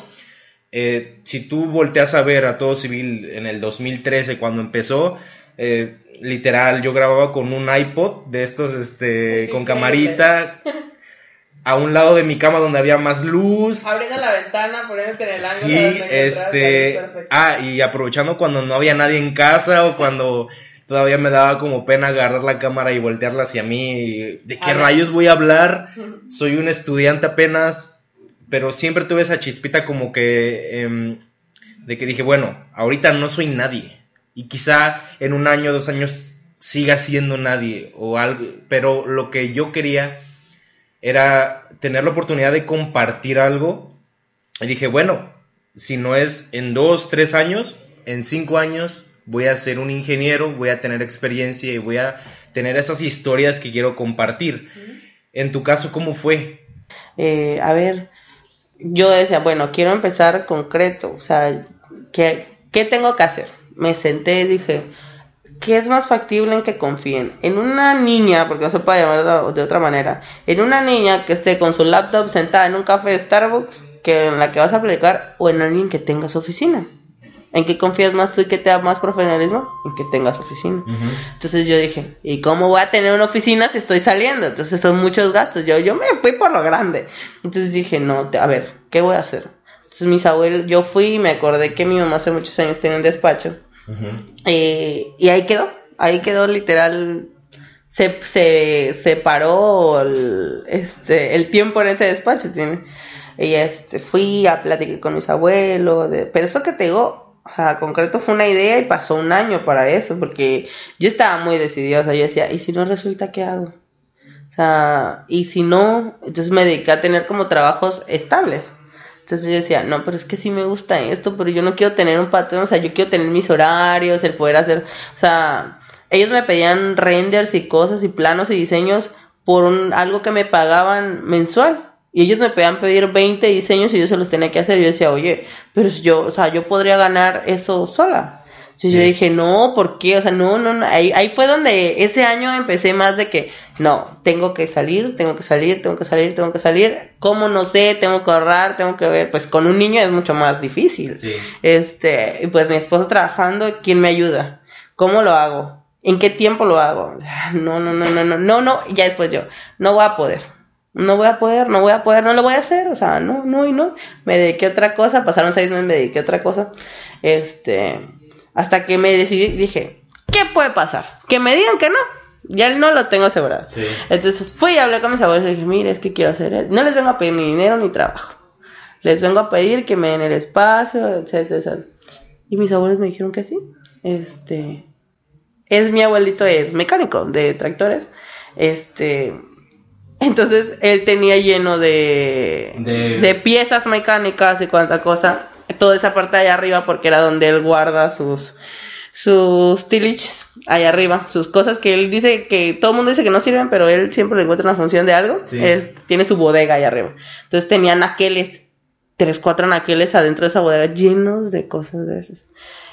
eh, si tú volteas a ver a todo civil en el 2013 cuando empezó, eh, literal, yo grababa con un iPod de estos, este, con camarita. A un lado de mi cama donde había más luz. Abriendo la ventana, poniéndote en el ángulo. Sí, este. Ah, y aprovechando cuando no había nadie en casa o cuando todavía me daba como pena agarrar la cámara y voltearla hacia mí. ¿De qué rayos voy a hablar? Soy un estudiante apenas, pero siempre tuve esa chispita como que em, de que dije, bueno, ahorita no soy nadie y quizá en un año, dos años siga siendo nadie o algo, pero lo que yo quería era tener la oportunidad de compartir algo y dije, bueno, si no es en dos, tres años, en cinco años voy a ser un ingeniero, voy a tener experiencia y voy a tener esas historias que quiero compartir. En tu caso, ¿cómo fue? Eh, a ver, yo decía, bueno, quiero empezar concreto, o sea, ¿qué, ¿qué tengo que hacer? Me senté y dije, ¿qué es más factible en que confíen? En una niña, porque no se puede llamar de otra manera, en una niña que esté con su laptop sentada en un café de Starbucks, que en la que vas a aplicar, o en alguien que tenga su oficina. ¿En qué confías más tú y qué te da más profesionalismo? En que tengas oficina. Entonces yo dije, ¿y cómo voy a tener una oficina si estoy saliendo? Entonces son muchos gastos. Yo, yo me fui por lo grande. Entonces dije, no, a ver, ¿qué voy a hacer? Entonces mis abuelos, yo fui y me acordé que mi mamá hace muchos años tenía un despacho. Eh, y ahí quedó, ahí quedó literal. Se, se separó el, este, el tiempo en ese despacho. Tiene. Y este, fui a platicar con mis abuelos. pero eso que te digo, o sea, concreto fue una idea y pasó un año para eso, porque yo estaba muy decidida, o sea, yo decía, ¿y si no resulta qué hago? O sea, y si no, entonces me dediqué a tener como trabajos estables. Entonces yo decía, no, pero es que sí me gusta esto, pero yo no quiero tener un patrón, o sea, yo quiero tener mis horarios, el poder hacer, o sea, ellos me pedían renders y cosas y planos y diseños por un, algo que me pagaban mensual. Y ellos me podían pedir 20 diseños y yo se los tenía que hacer. Yo decía, oye, pero yo, o sea, yo podría ganar eso sola. Entonces yo dije, no, ¿por qué? O sea, no, no, no. Ahí, ahí fue donde ese año empecé más de que, no, tengo que salir, tengo que salir, tengo que salir, tengo que salir. ¿Cómo? No sé, tengo que ahorrar, tengo que ver. Pues con un niño es mucho más difícil. Sí. Este, y pues mi esposo trabajando, ¿quién me ayuda? ¿Cómo lo hago? ¿En qué tiempo lo hago? No, no, no, no, no, no, no, ya después yo, no voy a poder no voy a poder, no voy a poder, no lo voy a hacer, o sea, no, no y no. Me dediqué a otra cosa, pasaron seis meses, me dediqué a otra cosa. Este, hasta que me decidí, dije, ¿qué puede pasar? Que me digan que no. Ya no lo tengo asegurado. Entonces fui y hablé con mis abuelos y dije, mire, es que quiero hacer, no les vengo a pedir ni dinero ni trabajo. Les vengo a pedir que me den el espacio, etcétera, etcétera. Y mis abuelos me dijeron que sí. Este, es mi abuelito, es mecánico de tractores. Este, entonces él tenía lleno de, De- de piezas mecánicas y cuanta cosa. Toda esa parte de allá arriba porque era donde él guarda sus sus tiliches allá arriba, sus cosas que él dice que todo el mundo dice que no sirven, pero él siempre le encuentra una función de algo. Sí. Es- tiene su bodega allá arriba. Entonces tenía naqueles, tres, cuatro naqueles adentro de esa bodega llenos de cosas de esas.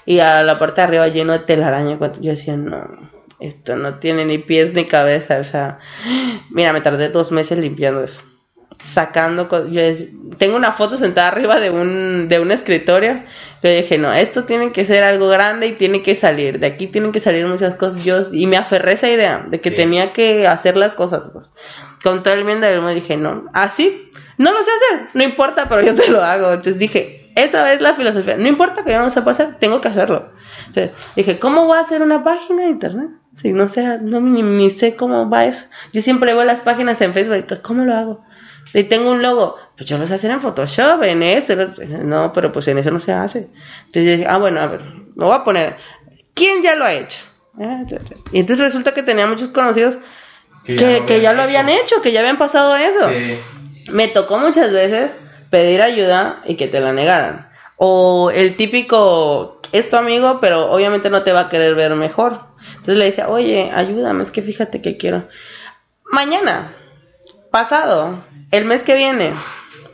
Y a la parte de arriba lleno de telaraña. cuando Yo decía, no, esto no tiene ni pies ni cabeza. O sea, mira, me tardé dos meses limpiando eso. Sacando, yo tengo una foto sentada arriba de un, de un escritorio. Yo dije, no, esto tiene que ser algo grande y tiene que salir. De aquí tienen que salir muchas cosas. Yo, y me aferré a esa idea de que Sí. tenía que hacer las cosas. Pues. Con todo el bien del mundo dije, no, así, no lo sé hacer, no importa, pero yo te lo hago. Entonces dije, esa es la filosofía. No importa que yo no lo sepa hacer, tengo que hacerlo. Entonces, dije, ¿cómo voy a hacer una página de internet? Si no sé, no ni, ni sé cómo va eso. Yo siempre veo las páginas en Facebook, ¿cómo lo hago? Y tengo un logo, pues yo lo sé hacer en Photoshop, en eso. No, pero pues en eso no se hace. Entonces dije, ah, bueno, a ver, lo voy a poner. ¿Quién ya lo ha hecho? Ah, Y entonces resulta que tenía muchos conocidos que, que ya lo habían hecho, que ya habían pasado eso. Sí. Me tocó muchas veces pedir ayuda y que te la negaran. O el típico, es tu amigo, pero obviamente no te va a querer ver mejor. Entonces le decía, oye, ayúdame, es que fíjate que quiero. Mañana, pasado, el mes que viene,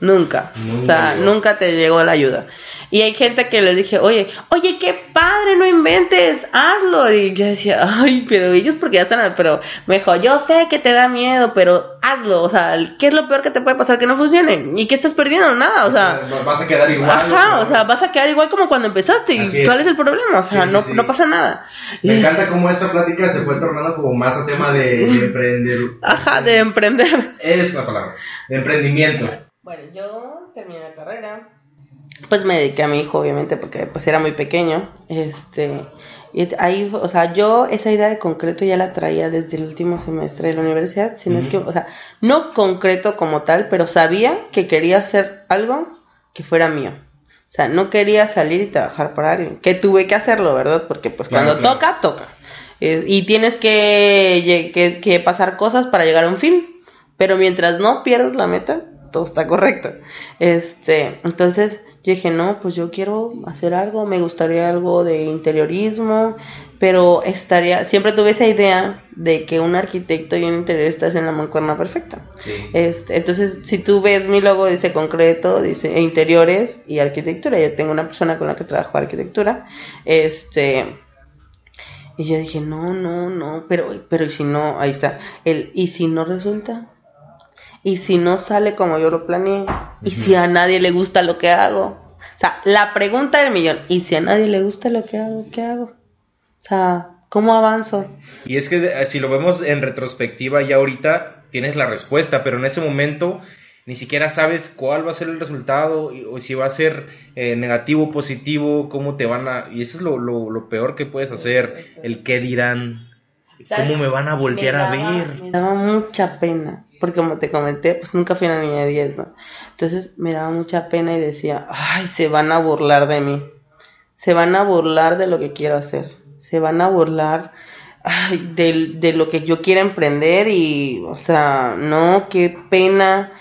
nunca. Nunca o sea, llegó. nunca te llegó la ayuda. Y hay gente que les dije, oye, oye, qué padre, no inventes, hazlo. Y yo decía, ay, pero ellos porque ya están, pero me dijo, yo sé que te da miedo, pero hazlo. O sea, ¿qué es lo peor que te puede pasar? Que no funcione. ¿Y qué estás perdiendo? Nada, o sea. vas a quedar igual. Ajá, o sea, vas a quedar igual como cuando empezaste. Así ¿Y cuál es. el problema? O sea, Sí, no, sí. no pasa nada. Me encanta cómo esta plática se fue tornando como más a tema de, de emprender. Ajá, de emprender. Es la palabra. De emprendimiento. Bueno, yo terminé la carrera. Pues me dediqué a mi hijo, obviamente, porque pues era muy pequeño. Este, y ahí, o sea, yo esa idea de concreto ya la traía desde el último semestre de la universidad. Si no es que, o sea, no concreto como tal, pero sabía que quería hacer algo que fuera mío. O sea, no quería salir y trabajar para alguien. Que tuve que hacerlo, ¿verdad? Porque pues Claro, cuando claro. toca, toca. Eh, y tienes que, que pasar cosas para llegar a un fin. Pero mientras no pierdas la meta, todo está correcto. Este, entonces yo dije, no, pues yo quiero hacer algo, me gustaría algo de interiorismo, pero estaría, siempre tuve esa idea de que un arquitecto y un interiorista es en la mancuerna perfecta. Sí. Este, entonces, si tú ves mi logo, dice concreto, dice interiores y arquitectura. Yo tengo una persona con la que trabajo arquitectura. Este, y yo dije, no, no, no, pero, pero y si no, ahí está. El, y si no resulta, y si no sale como yo lo planeé, y si a nadie le gusta lo que hago. O sea, la pregunta del millón, y si a nadie le gusta lo que hago, ¿qué hago? O sea, ¿cómo avanzo? Y es que si lo vemos en retrospectiva, ya ahorita tienes la respuesta, pero en ese momento ni siquiera sabes cuál va a ser el resultado y- o si va a ser eh, negativo o positivo, cómo te van a... Y eso es lo, lo, lo peor que puedes hacer, el qué dirán, cómo me van a voltear a ver. Me daba mucha pena, porque como te comenté, pues nunca fui una niña de 10, ¿no? Entonces me daba mucha pena y decía, ay, se van a burlar de mí, se van a burlar de lo que quiero hacer, se van a burlar ay, de, de lo que yo quiero emprender y, o sea, no, qué pena.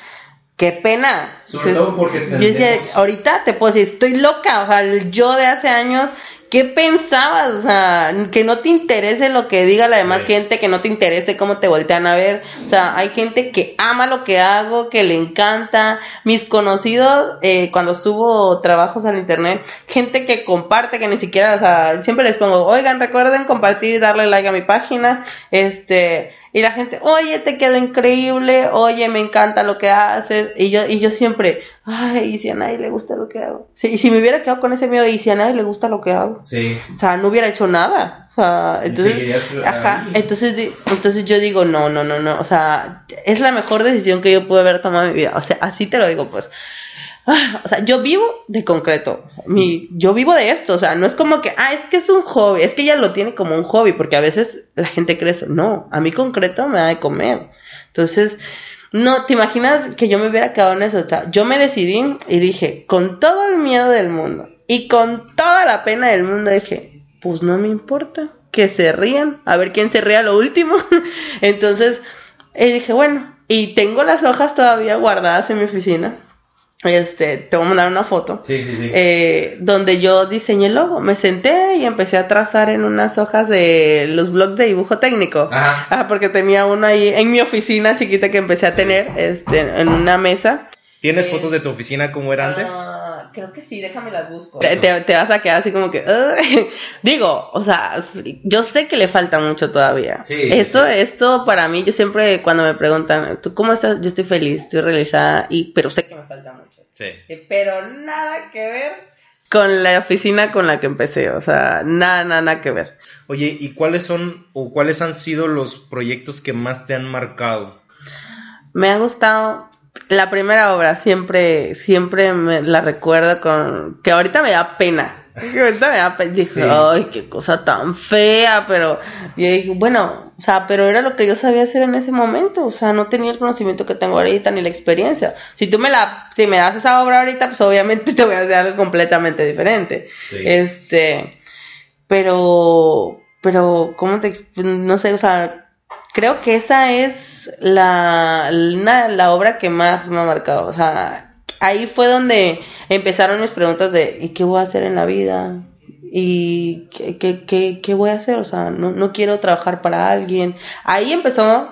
Qué pena. Sobre todo porque yo decía, ahorita te puedo decir, estoy loca, o sea, el yo de hace años, ¿qué pensabas? O sea, que no te interese lo que diga la demás Sí. gente, que no te interese cómo te voltean a ver. O sea, hay gente que ama lo que hago, que le encanta. Mis conocidos, eh, cuando subo trabajos al internet, gente que comparte, que ni siquiera, o sea, siempre les pongo, oigan, recuerden compartir y darle like a mi página. Este, y la gente, oye, te quedó increíble, oye, me encanta lo que haces. Y yo, y yo siempre, ay, y si a nadie le gusta lo que hago. Sí, y si me hubiera quedado con ese miedo, y si a nadie le gusta lo que hago. Sí. O sea, no hubiera hecho nada. O sea, entonces, ajá, entonces, entonces yo digo, no, no, no, no. O sea, es la mejor decisión que yo pude haber tomado en mi vida. O sea, así te lo digo, pues. O sea, yo vivo de concreto. Mi, yo vivo de esto. O sea, no es como que, ah, es que es un hobby. Es que ella lo tiene como un hobby, porque a veces la gente cree eso. No, a mí concreto me da de comer. Entonces, no, ¿te imaginas que yo me hubiera quedado en eso? O sea, yo me decidí y dije, con todo el miedo del mundo y con toda la pena del mundo, dije, pues no me importa. que se rían, a ver quién se ría lo último. Entonces, eh, dije, bueno, y tengo las hojas todavía guardadas en mi oficina. Este, te voy a mandar una foto. Sí, sí, sí. eh, donde yo diseñé el logo. Me senté y empecé a trazar en unas hojas de los blogs de dibujo técnico. Ajá. Ah, porque tenía uno ahí en mi oficina chiquita que empecé a tener este, en una mesa. ¿Tienes Eh, fotos de tu oficina como era antes? Ah, creo que sí, déjame las busco. Te, te- te vas a quedar así como que. Digo, o sea, yo sé que le falta mucho todavía. Sí, esto, sí. esto para mí, yo siempre cuando me preguntan, ¿tú cómo estás? Yo estoy feliz, estoy realizada, y, pero sé que me falta mucho. Sí. Eh, Pero nada que ver con la oficina con la que empecé, o sea, nada, nada, nada que ver. Oye, ¿y cuáles son o cuáles han sido los proyectos que más te han marcado? Me ha gustado la primera obra, siempre, siempre me la recuerdo con que ahorita me da pena. Que ahorita me da pena. Dije, Sí. ay, qué cosa tan fea, pero yo dije, bueno, o sea, pero era lo que yo sabía hacer en ese momento, o sea, no tenía el conocimiento que tengo ahorita ni la experiencia. Si tú me la, si me das esa obra ahorita, pues obviamente te voy a hacer algo completamente diferente. Sí. Este, pero, pero, ¿cómo te, no sé, o sea, creo que esa es la, la obra que más me ha marcado, o sea, ahí fue donde empezaron mis preguntas de, ¿y qué voy a hacer en la vida? ¿Y qué, qué, qué, qué voy a hacer? O sea, no, no quiero trabajar para alguien. Ahí empezó,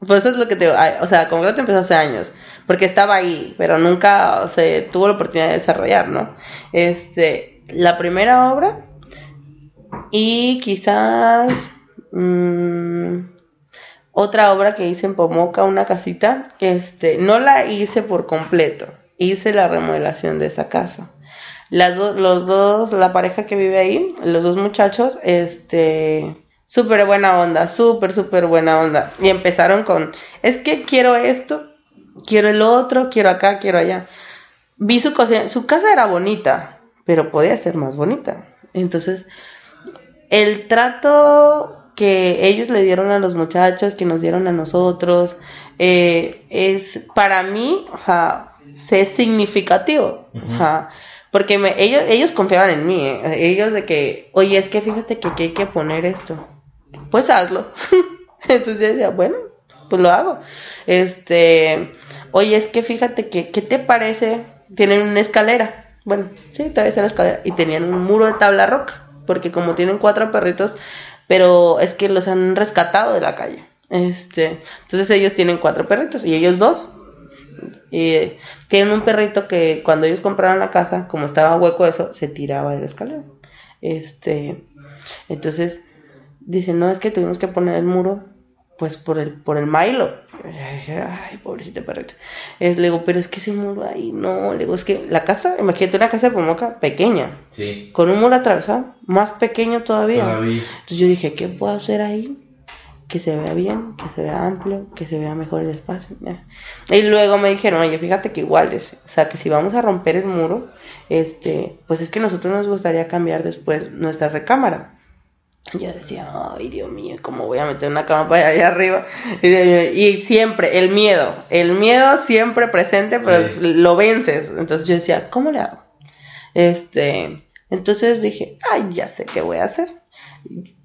pues eso es lo que te, ay, o sea, Concreto empezó hace años, porque estaba ahí, pero nunca se tuvo la oportunidad de desarrollar, ¿no? Este, la primera obra y quizás mm, otra obra que hice en Pomoca, una casita, este, no la hice por completo, hice la remodelación de esa casa. Las do- los dos, la pareja que vive ahí, los dos muchachos, este, súper buena onda, súper, súper buena onda. Y empezaron con, es que quiero esto, quiero el otro, quiero acá, quiero allá. Vi su cocina, su casa era bonita, pero podía ser más bonita. Entonces, el trato que ellos le dieron a los muchachos, que nos dieron a nosotros, eh, es para mí, o sea, es significativo, porque me- ellos, ellos confiaban en mí, eh, ellos de que, oye, es que fíjate que hay que poner esto, pues hazlo. Entonces yo decía, bueno, pues lo hago. Este, oye, es que fíjate que, ¿qué te parece? Tienen una escalera. Bueno, sí, todavía la escalera. Y tenían un muro de tabla roca. Porque como tienen cuatro perritos, pero es que los han rescatado de la calle. Este, entonces ellos tienen cuatro perritos y ellos dos. Y eh, tienen un perrito que cuando ellos compraron la casa, como estaba hueco eso, se tiraba de la escalera. Este, entonces dicen, no, es que tuvimos que poner el muro, pues por el, por el Milo. Y yo dije, Ay, pobrecito perrito. Es, le digo, pero es que ese muro ahí, no, le digo, es que la casa, imagínate una casa de Pomoca pequeña, Sí. con un muro atravesado, más pequeño todavía. Todavía. Entonces yo dije, ¿qué puedo hacer ahí? Que se vea bien, que se vea amplio, que se vea mejor el espacio. Y luego me dijeron, oye, fíjate que igual es, o sea, que si vamos a romper el muro, este, pues es que nosotros nos gustaría cambiar después nuestra recámara. Yo decía, ay, Dios mío, ¿cómo voy a meter una cama para allá arriba? Y, siempre, el miedo, el miedo siempre presente, pero Sí. lo vences. Entonces yo decía, ¿cómo le hago? Este, entonces dije, ay, ya sé qué voy a hacer.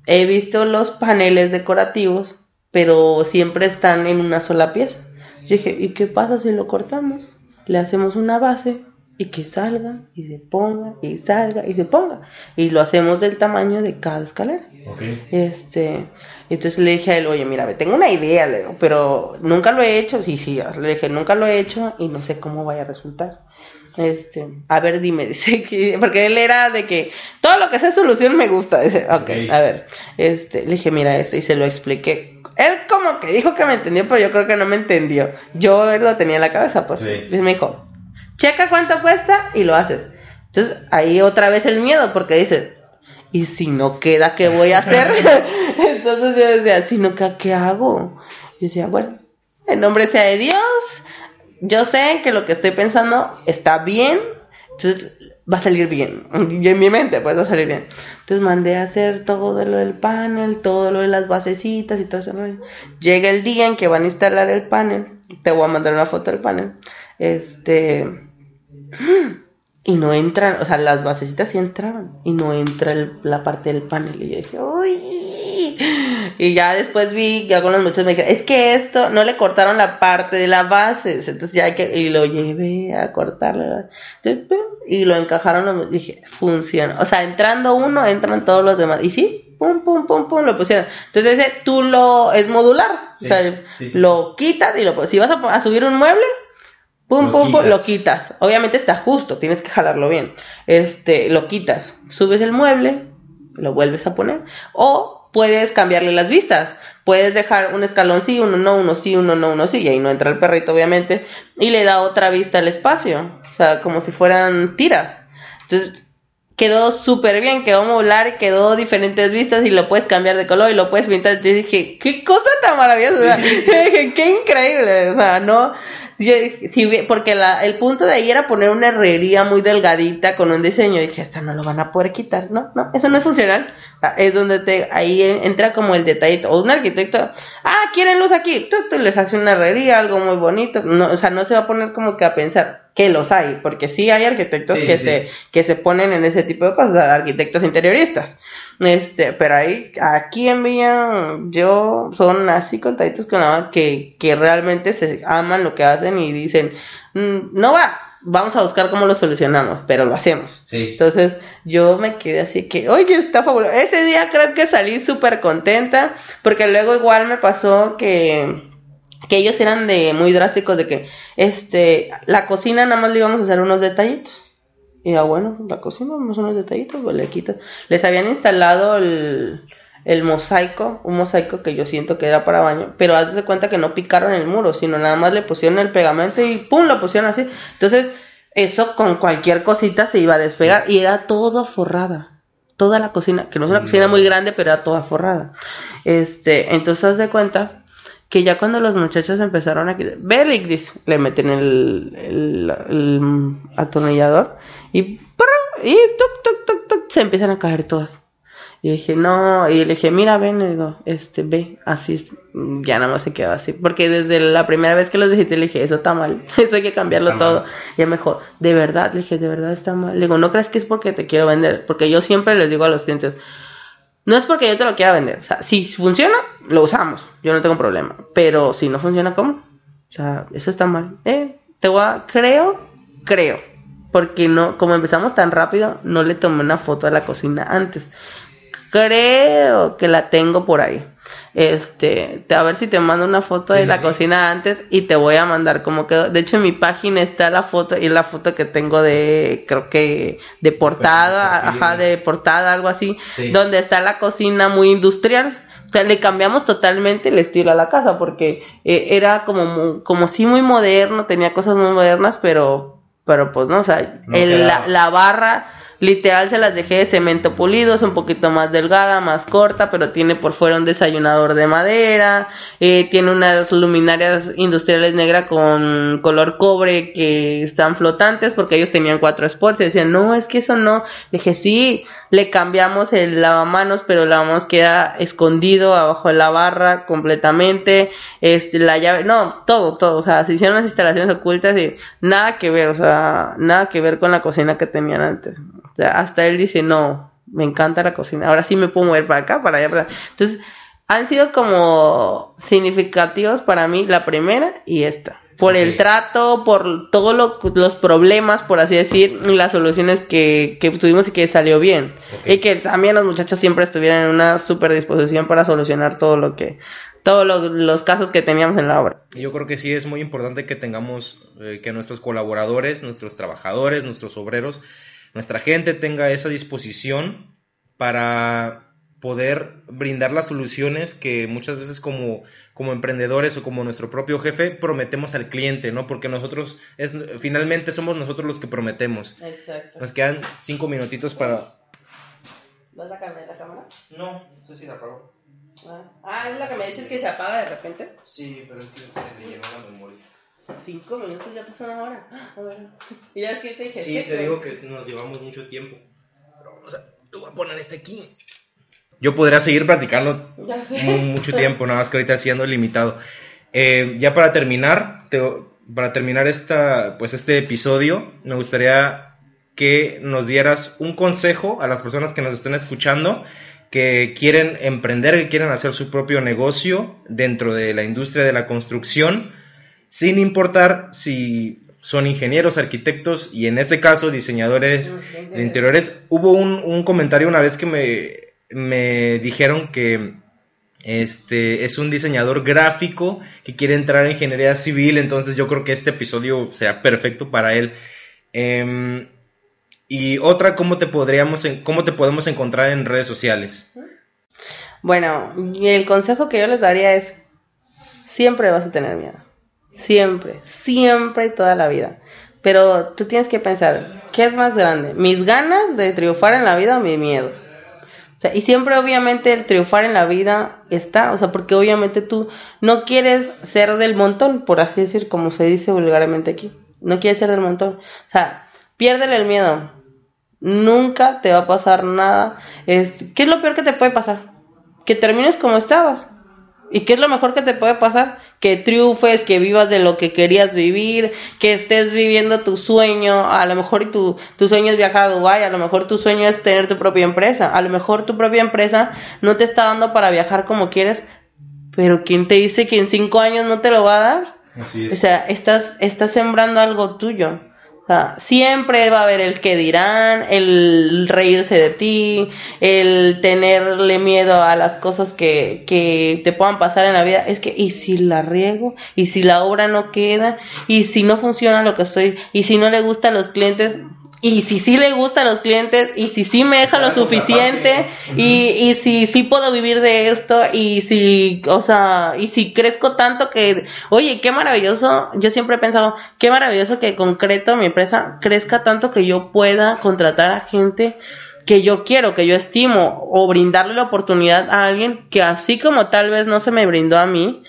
He visto los paneles decorativos, pero siempre están en una sola pieza. Yo dije, ¿y qué pasa si lo cortamos? Le hacemos una base y que salga y se ponga y salga y se ponga. Y lo hacemos del tamaño de cada escalera. Ok. Este, entonces le dije a él, oye, mira, tengo una idea, le digo, pero nunca lo he hecho. Sí, sí, le dije, nunca lo he hecho y no sé cómo vaya a resultar. Este, a ver, dime, dice que, porque él era de que todo lo que sea solución me gusta. Dice, ok, Ok. a ver, este, le dije, mira esto y se lo expliqué. Él como que dijo que me entendió, pero yo creo que no me entendió. Yo lo tenía en la cabeza, pues. Sí. Y me dijo, checa cuánto cuesta y lo haces. Entonces, ahí otra vez el miedo, porque dices, ¿y si no queda, qué voy a hacer? Entonces yo decía, si no queda, ¿qué hago? Yo decía, bueno, en nombre sea de Dios, yo sé que lo que estoy pensando está bien, entonces va a salir bien. Y en mi mente, pues va a salir bien. Entonces mandé a hacer todo lo del panel, todo lo de las basecitas y todo eso. Llega el día en que van a instalar el panel, te voy a mandar una foto del panel. Este. Y no entran, o sea, las basecitas sí entraban y no entra el- la parte del panel. Y yo dije, uy, y ya después vi que algunos muchos me dijeron, es que esto no le cortaron la parte de la base, entonces ya hay que, y lo llevé a cortarle, y lo encajaron, dije, funciona, o sea, entrando uno, entran todos los demás, y sí, pum, pum, pum, pum, lo pusieron, entonces ese tú lo, es modular, o sea, lo quitas y lo, si vas a, a subir un mueble, Pum, pum, pum, lo quitas. Obviamente está justo, tienes que jalarlo bien. Este, lo quitas, subes el mueble, lo vuelves a poner. O puedes cambiarle las vistas. Puedes dejar un escalón sí, uno no, uno sí, uno no, uno sí. Y ahí no entra el perrito, obviamente. Y le da otra vista al espacio. O sea, como si fueran tiras. Entonces, quedó súper bien, quedó modular, quedó diferentes vistas y lo puedes cambiar de color y lo puedes pintar. Yo dije, qué cosa tan maravillosa. dije, qué increíble. O sea, no Sí, porque la, el punto de ahí era poner una herrería muy delgadita con un diseño. Y dije, esta no lo van a poder quitar. No, no, eso no es funcional. Es donde te, ahí entra como el detallito. O un arquitecto, ah, quieren luz aquí. Tú, les haces una herrería, algo muy bonito. No, o sea, no se va a poner como que a pensar que los hay. Porque sí hay arquitectos que, Se, que se ponen en ese tipo de cosas, arquitectos interioristas. Este, pero ahí, aquí en Villa, yo son así contaditos con la que, que realmente se aman lo que hacen y dicen, mm, no va, vamos a buscar cómo lo solucionamos, pero lo hacemos. Entonces, yo me quedé así que, oye, está fabuloso. Ese día creo que salí súper contenta, porque luego igual me pasó que que ellos eran de muy drásticos de que este la cocina nada más le íbamos a hacer unos detallitos y ya bueno, la cocina, unos detallitos, pues le quitas. Les habían instalado el, el mosaico, un mosaico que yo siento que era para baño, pero hazte de cuenta que no picaron el muro, sino nada más le pusieron el pegamento y pum, lo pusieron así. Entonces, eso con cualquier cosita se iba a despegar y era todo forrada. Toda la cocina, que no es una cocina muy grande, pero era toda forrada. Este, entonces haz de cuenta que ya cuando los muchachos empezaron a ver le meten el, el, atornillador y, y se empiezan a caer todas. Y dije, no, y le dije, mira, ven, y digo, este, ve, así, ya nada más se quedó así. Porque desde la primera vez que lo dije, le dije, eso está mal, eso hay que cambiarlo todo. Y mejor, de verdad, le dije, de verdad está mal. Le digo, no crees que es porque te quiero vender, porque yo siempre les digo a los clientes, no es porque yo te lo quiera vender. O sea, si funciona, lo usamos. Yo no tengo problema. Pero si no funciona, ¿cómo? O sea, eso está mal. Eh, te voy a... Creo, creo. Porque no, como empezamos tan rápido, no le tomé una foto de la cocina antes. Creo que la tengo por ahí. Este, a ver si te mando una foto de la cocina antes y te voy a mandar cómo quedó. De hecho, en mi página está la foto y la foto que tengo de, creo que de portada, ajá, de portada, algo así, donde está la cocina muy industrial. O sea, le cambiamos totalmente el estilo a la casa porque eh, era como, como sí muy moderno, tenía cosas muy modernas, pero, pero pues no, o sea, la, la barra Literal se las dejé de cemento pulido, es un poquito más delgada, más corta, pero tiene por fuera un desayunador de madera, eh, tiene unas luminarias industriales negras con color cobre que están flotantes porque ellos tenían cuatro spots y decían, no, es que eso no. Le dije, sí, le cambiamos el lavamanos, pero el lavamanos queda escondido abajo de la barra completamente, este, la llave, no, todo, todo, o sea, se hicieron las instalaciones ocultas y nada que ver, o sea, nada que ver con la cocina que tenían antes hasta él dice, no, me encanta la cocina, ahora sí me puedo mover para acá, para allá, para Entonces, han sido como significativos para mí la primera y esta. Por el trato, por todos los problemas, por así decir, y las soluciones que, tuvimos y que salió bien. Y que también los muchachos siempre estuvieran en una super disposición para solucionar todo lo que, todos los casos que teníamos en la obra. Yo creo que sí es muy importante que tengamos, eh, que nuestros colaboradores, nuestros trabajadores, nuestros obreros, nuestra gente tenga esa disposición para poder brindar las soluciones que muchas veces como, como emprendedores o como nuestro propio jefe prometemos al cliente, ¿no? Porque nosotros, es, finalmente somos nosotros los que prometemos. Exacto. Nos quedan cinco minutitos para... ¿Vas a cambiar la cámara? No, esto sí la apago. Ah. ah, es la que me dices que se apaga de repente. Sí, pero es que se me llenó la memoria. Cinco minutos ya pasó una hora. ¿Y ya es que te dije? Sí, te digo que nos llevamos mucho tiempo. Pero vamos a. Te voy a poner este aquí. Yo podría seguir platicando mucho tiempo, nada más que ahorita siendo limitado. Eh, ya para terminar, para terminar esta, pues este episodio, me gustaría que nos dieras un consejo a las personas que nos estén escuchando que quieren emprender, que quieren hacer su propio negocio dentro de la industria de la construcción, sin importar si son ingenieros, arquitectos y en este caso diseñadores de interiores. Hubo un, comentario una vez que me, me dijeron que este es un diseñador gráfico que quiere entrar en ingeniería civil, entonces yo creo que este episodio sea perfecto para él. Em, y otra, ¿cómo te, podríamos, ¿cómo te podemos encontrar en redes sociales? Bueno, el consejo que yo les daría es, siempre vas a tener miedo. Siempre, siempre toda la vida. Pero tú tienes que pensar, ¿qué es más grande? ¿Mis ganas de triunfar en la vida o mi miedo? O sea, y siempre obviamente el triunfar en la vida está, o sea, porque obviamente tú no quieres ser del montón, por así decir, como se dice vulgarmente aquí. No quieres ser del montón. O sea, piérdele el miedo. Nunca te va a pasar nada. ¿Qué es lo peor que te puede pasar? Que termines como estabas. ¿Y qué es lo mejor que te puede pasar? Que triunfes, que vivas de lo que querías vivir, que estés viviendo tu sueño. A lo mejor tu, tu sueño es viajar a Dubái, a lo mejor tu sueño es tener tu propia empresa. A lo mejor tu propia empresa no te está dando para viajar como quieres, pero ¿quién te dice que en cinco años no te lo va a dar? Así es. O sea, estás, estás sembrando algo tuyo siempre va a haber el que dirán, el reírse de ti, el tenerle miedo a las cosas que, que te puedan pasar en la vida. Es que, ¿y si la riego? ¿Y si la obra no queda? ¿Y si no funciona lo que estoy? ¿Y si no le gusta a los clientes? Y si sí le gusta a los clientes y si sí me deja lo suficiente y, y si sí puedo vivir de esto y si, o sea, y si crezco tanto que, oye, qué maravilloso, yo siempre he pensado, qué maravilloso que concreto mi empresa crezca tanto que yo pueda contratar a gente que yo quiero, que yo estimo o brindarle la oportunidad a alguien que así como tal vez no se me brindó a mí,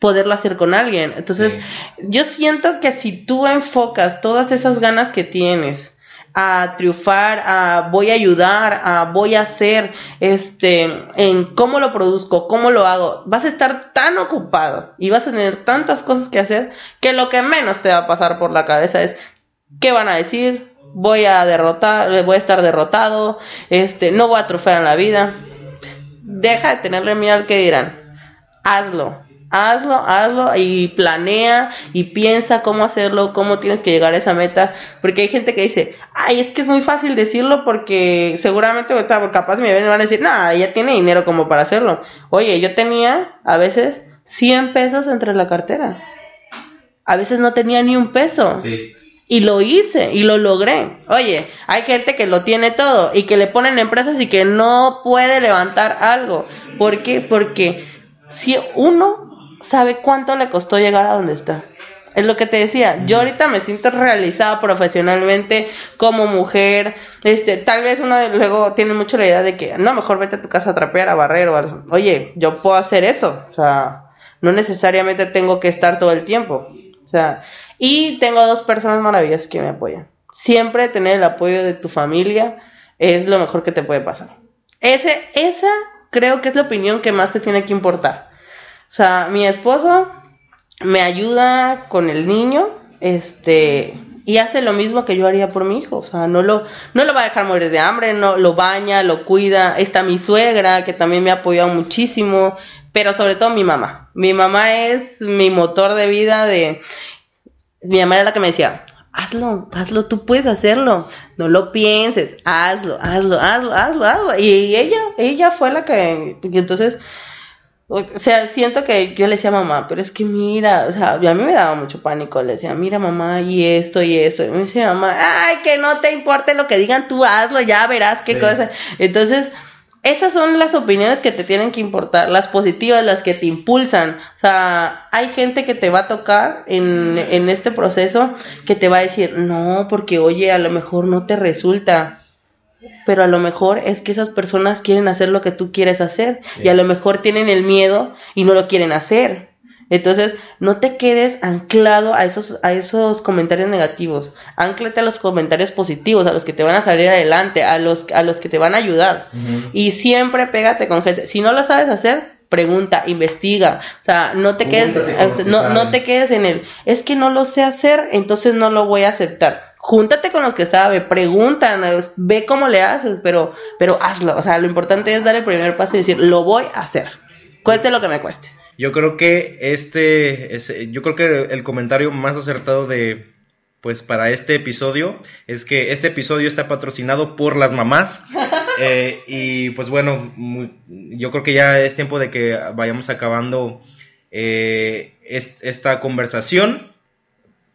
poderlo hacer con alguien. Entonces, yo siento que si tú enfocas todas esas ganas que tienes, a triunfar, a voy a ayudar, a voy a hacer, este, en cómo lo produzco, cómo lo hago, vas a estar tan ocupado y vas a tener tantas cosas que hacer que lo que menos te va a pasar por la cabeza es qué van a decir, voy a derrotar, voy a estar derrotado, este, no voy a triunfar en la vida. Deja de tenerle miedo al que dirán. Hazlo, hazlo, hazlo y planea y piensa cómo hacerlo, cómo tienes que llegar a esa meta, porque hay gente que dice, ay, es que es muy fácil decirlo porque seguramente capaz me van a decir, nada, ella tiene dinero como para hacerlo. Oye, yo tenía a veces 100 pesos entre la cartera. A veces no tenía ni un peso. Sí. Y lo hice y lo logré. Oye, hay gente que lo tiene todo y que le ponen empresas y que no puede levantar algo. ¿Por qué? Porque si uno sabe cuánto le costó llegar a donde está. Es lo que te decía, yo ahorita me siento realizada profesionalmente como mujer, este, tal vez uno luego tiene mucho la idea de que, no, mejor vete a tu casa a trapear, a barrer o algo. Oye, yo puedo hacer eso, o sea, no necesariamente tengo que estar todo el tiempo, o sea, y tengo dos personas maravillosas que me apoyan. Siempre tener el apoyo de tu familia es lo mejor que te puede pasar. Ese, esa creo que es la opinión que más te tiene que importar o sea, mi esposo me ayuda con el niño, este, y hace lo mismo que yo haría por mi hijo, o sea, no lo, no lo va a dejar morir de hambre, no lo baña, lo cuida. Está mi suegra, que también me ha apoyado muchísimo, pero sobre todo mi mamá. Mi mamá es mi motor de vida de, mi mamá era la que me decía, hazlo, hazlo, tú puedes hacerlo, no lo pienses, hazlo, hazlo, hazlo, hazlo, hazlo. Y ella, ella fue la que, y entonces, o sea, siento que yo le decía a mamá, pero es que mira, o sea, a mí me daba mucho pánico. Le decía, mira mamá, y esto y esto. Y me decía mamá, ay, que no te importe lo que digan, tú hazlo, ya verás qué cosa. Entonces, esas son las opiniones que te tienen que importar, las positivas, las que te impulsan. O sea, hay gente que te va a tocar en, en este proceso que te va a decir, no, porque oye, a lo mejor no te resulta pero a lo mejor es que esas personas quieren hacer lo que tú quieres hacer y a lo mejor tienen el miedo y no lo quieren hacer. Entonces, no te quedes anclado a esos, a esos comentarios negativos. Anclate a los comentarios positivos, a los que te van a salir adelante, a los, a los que te van a ayudar. Y siempre pégate con gente. Si no lo sabes hacer, pregunta, investiga. O sea, no te quedes, no, no te quedes en el, es que no lo sé hacer, entonces no lo voy a aceptar júntate con los que sabe, preguntan, ve cómo le haces, pero, pero hazlo. O sea, lo importante es dar el primer paso y decir, lo voy a hacer, cueste lo que me cueste. Yo creo que este, es, yo creo que el comentario más acertado de, pues para este episodio es que este episodio está patrocinado por las mamás eh, y pues bueno, yo creo que ya es tiempo de que vayamos acabando eh, esta conversación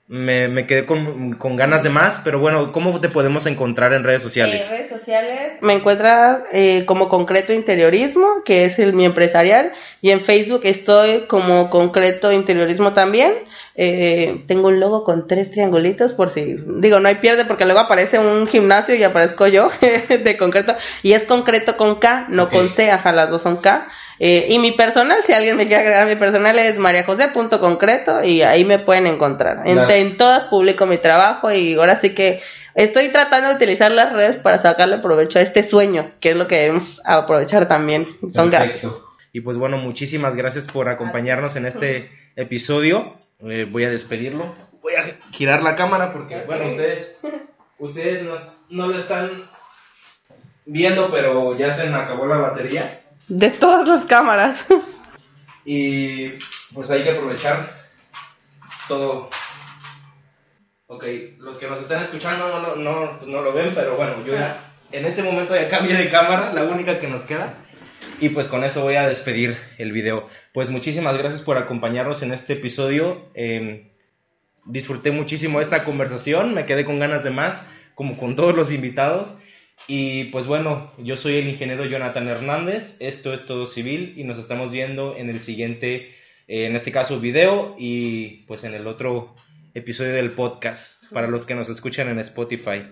me, me quedé con, con, ganas de más, pero bueno, ¿cómo te podemos encontrar en redes sociales? En redes sociales me encuentras eh, como Concreto Interiorismo, que es el mi empresarial, y en Facebook estoy como Concreto Interiorismo también. Eh, tengo un logo con tres triangulitos por si, digo, no hay pierde porque luego aparece un gimnasio y aparezco yo de concreto, y es concreto con K, no con C, ajá, las dos son K. Eh, y mi personal, si alguien me quiere agregar, mi personal es mariajose.concreto y ahí me pueden encontrar. En, todas publico mi trabajo y ahora sí que estoy tratando de utilizar las redes para sacarle provecho a este sueño, que es lo que debemos aprovechar también. Son Y pues bueno, muchísimas gracias por acompañarnos en este episodio. Eh, voy a despedirlo. Voy a girar la cámara porque, bueno, ustedes, ustedes no lo están viendo, pero ya se me acabó la batería. De todas las cámaras. Y pues hay que aprovechar todo. Ok, los que nos están escuchando no, no, pues no lo ven, pero bueno, yo ya en este momento ya cambié de cámara, la única que nos queda. Y pues con eso voy a despedir el video. Pues muchísimas gracias por acompañarnos en este episodio. Em, disfruté muchísimo esta conversación, me quedé con ganas de más, como con todos los invitados. Y pues bueno, yo soy el ingeniero Jonathan Hernández, esto es Todo Civil y nos estamos viendo en el siguiente, eh, en este caso video y pues en el otro episodio del podcast para los que nos escuchan en Spotify.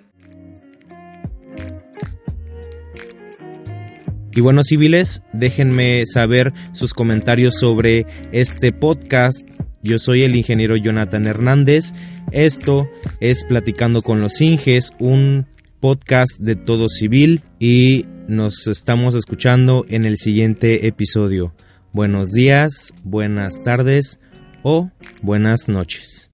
Y bueno, civiles, déjenme saber sus comentarios sobre este podcast. Yo soy el ingeniero Jonathan Hernández. Esto es Platicando con los Inges, un podcast de Todo Civil y nos estamos escuchando en el siguiente episodio. Buenos días, buenas tardes o buenas noches.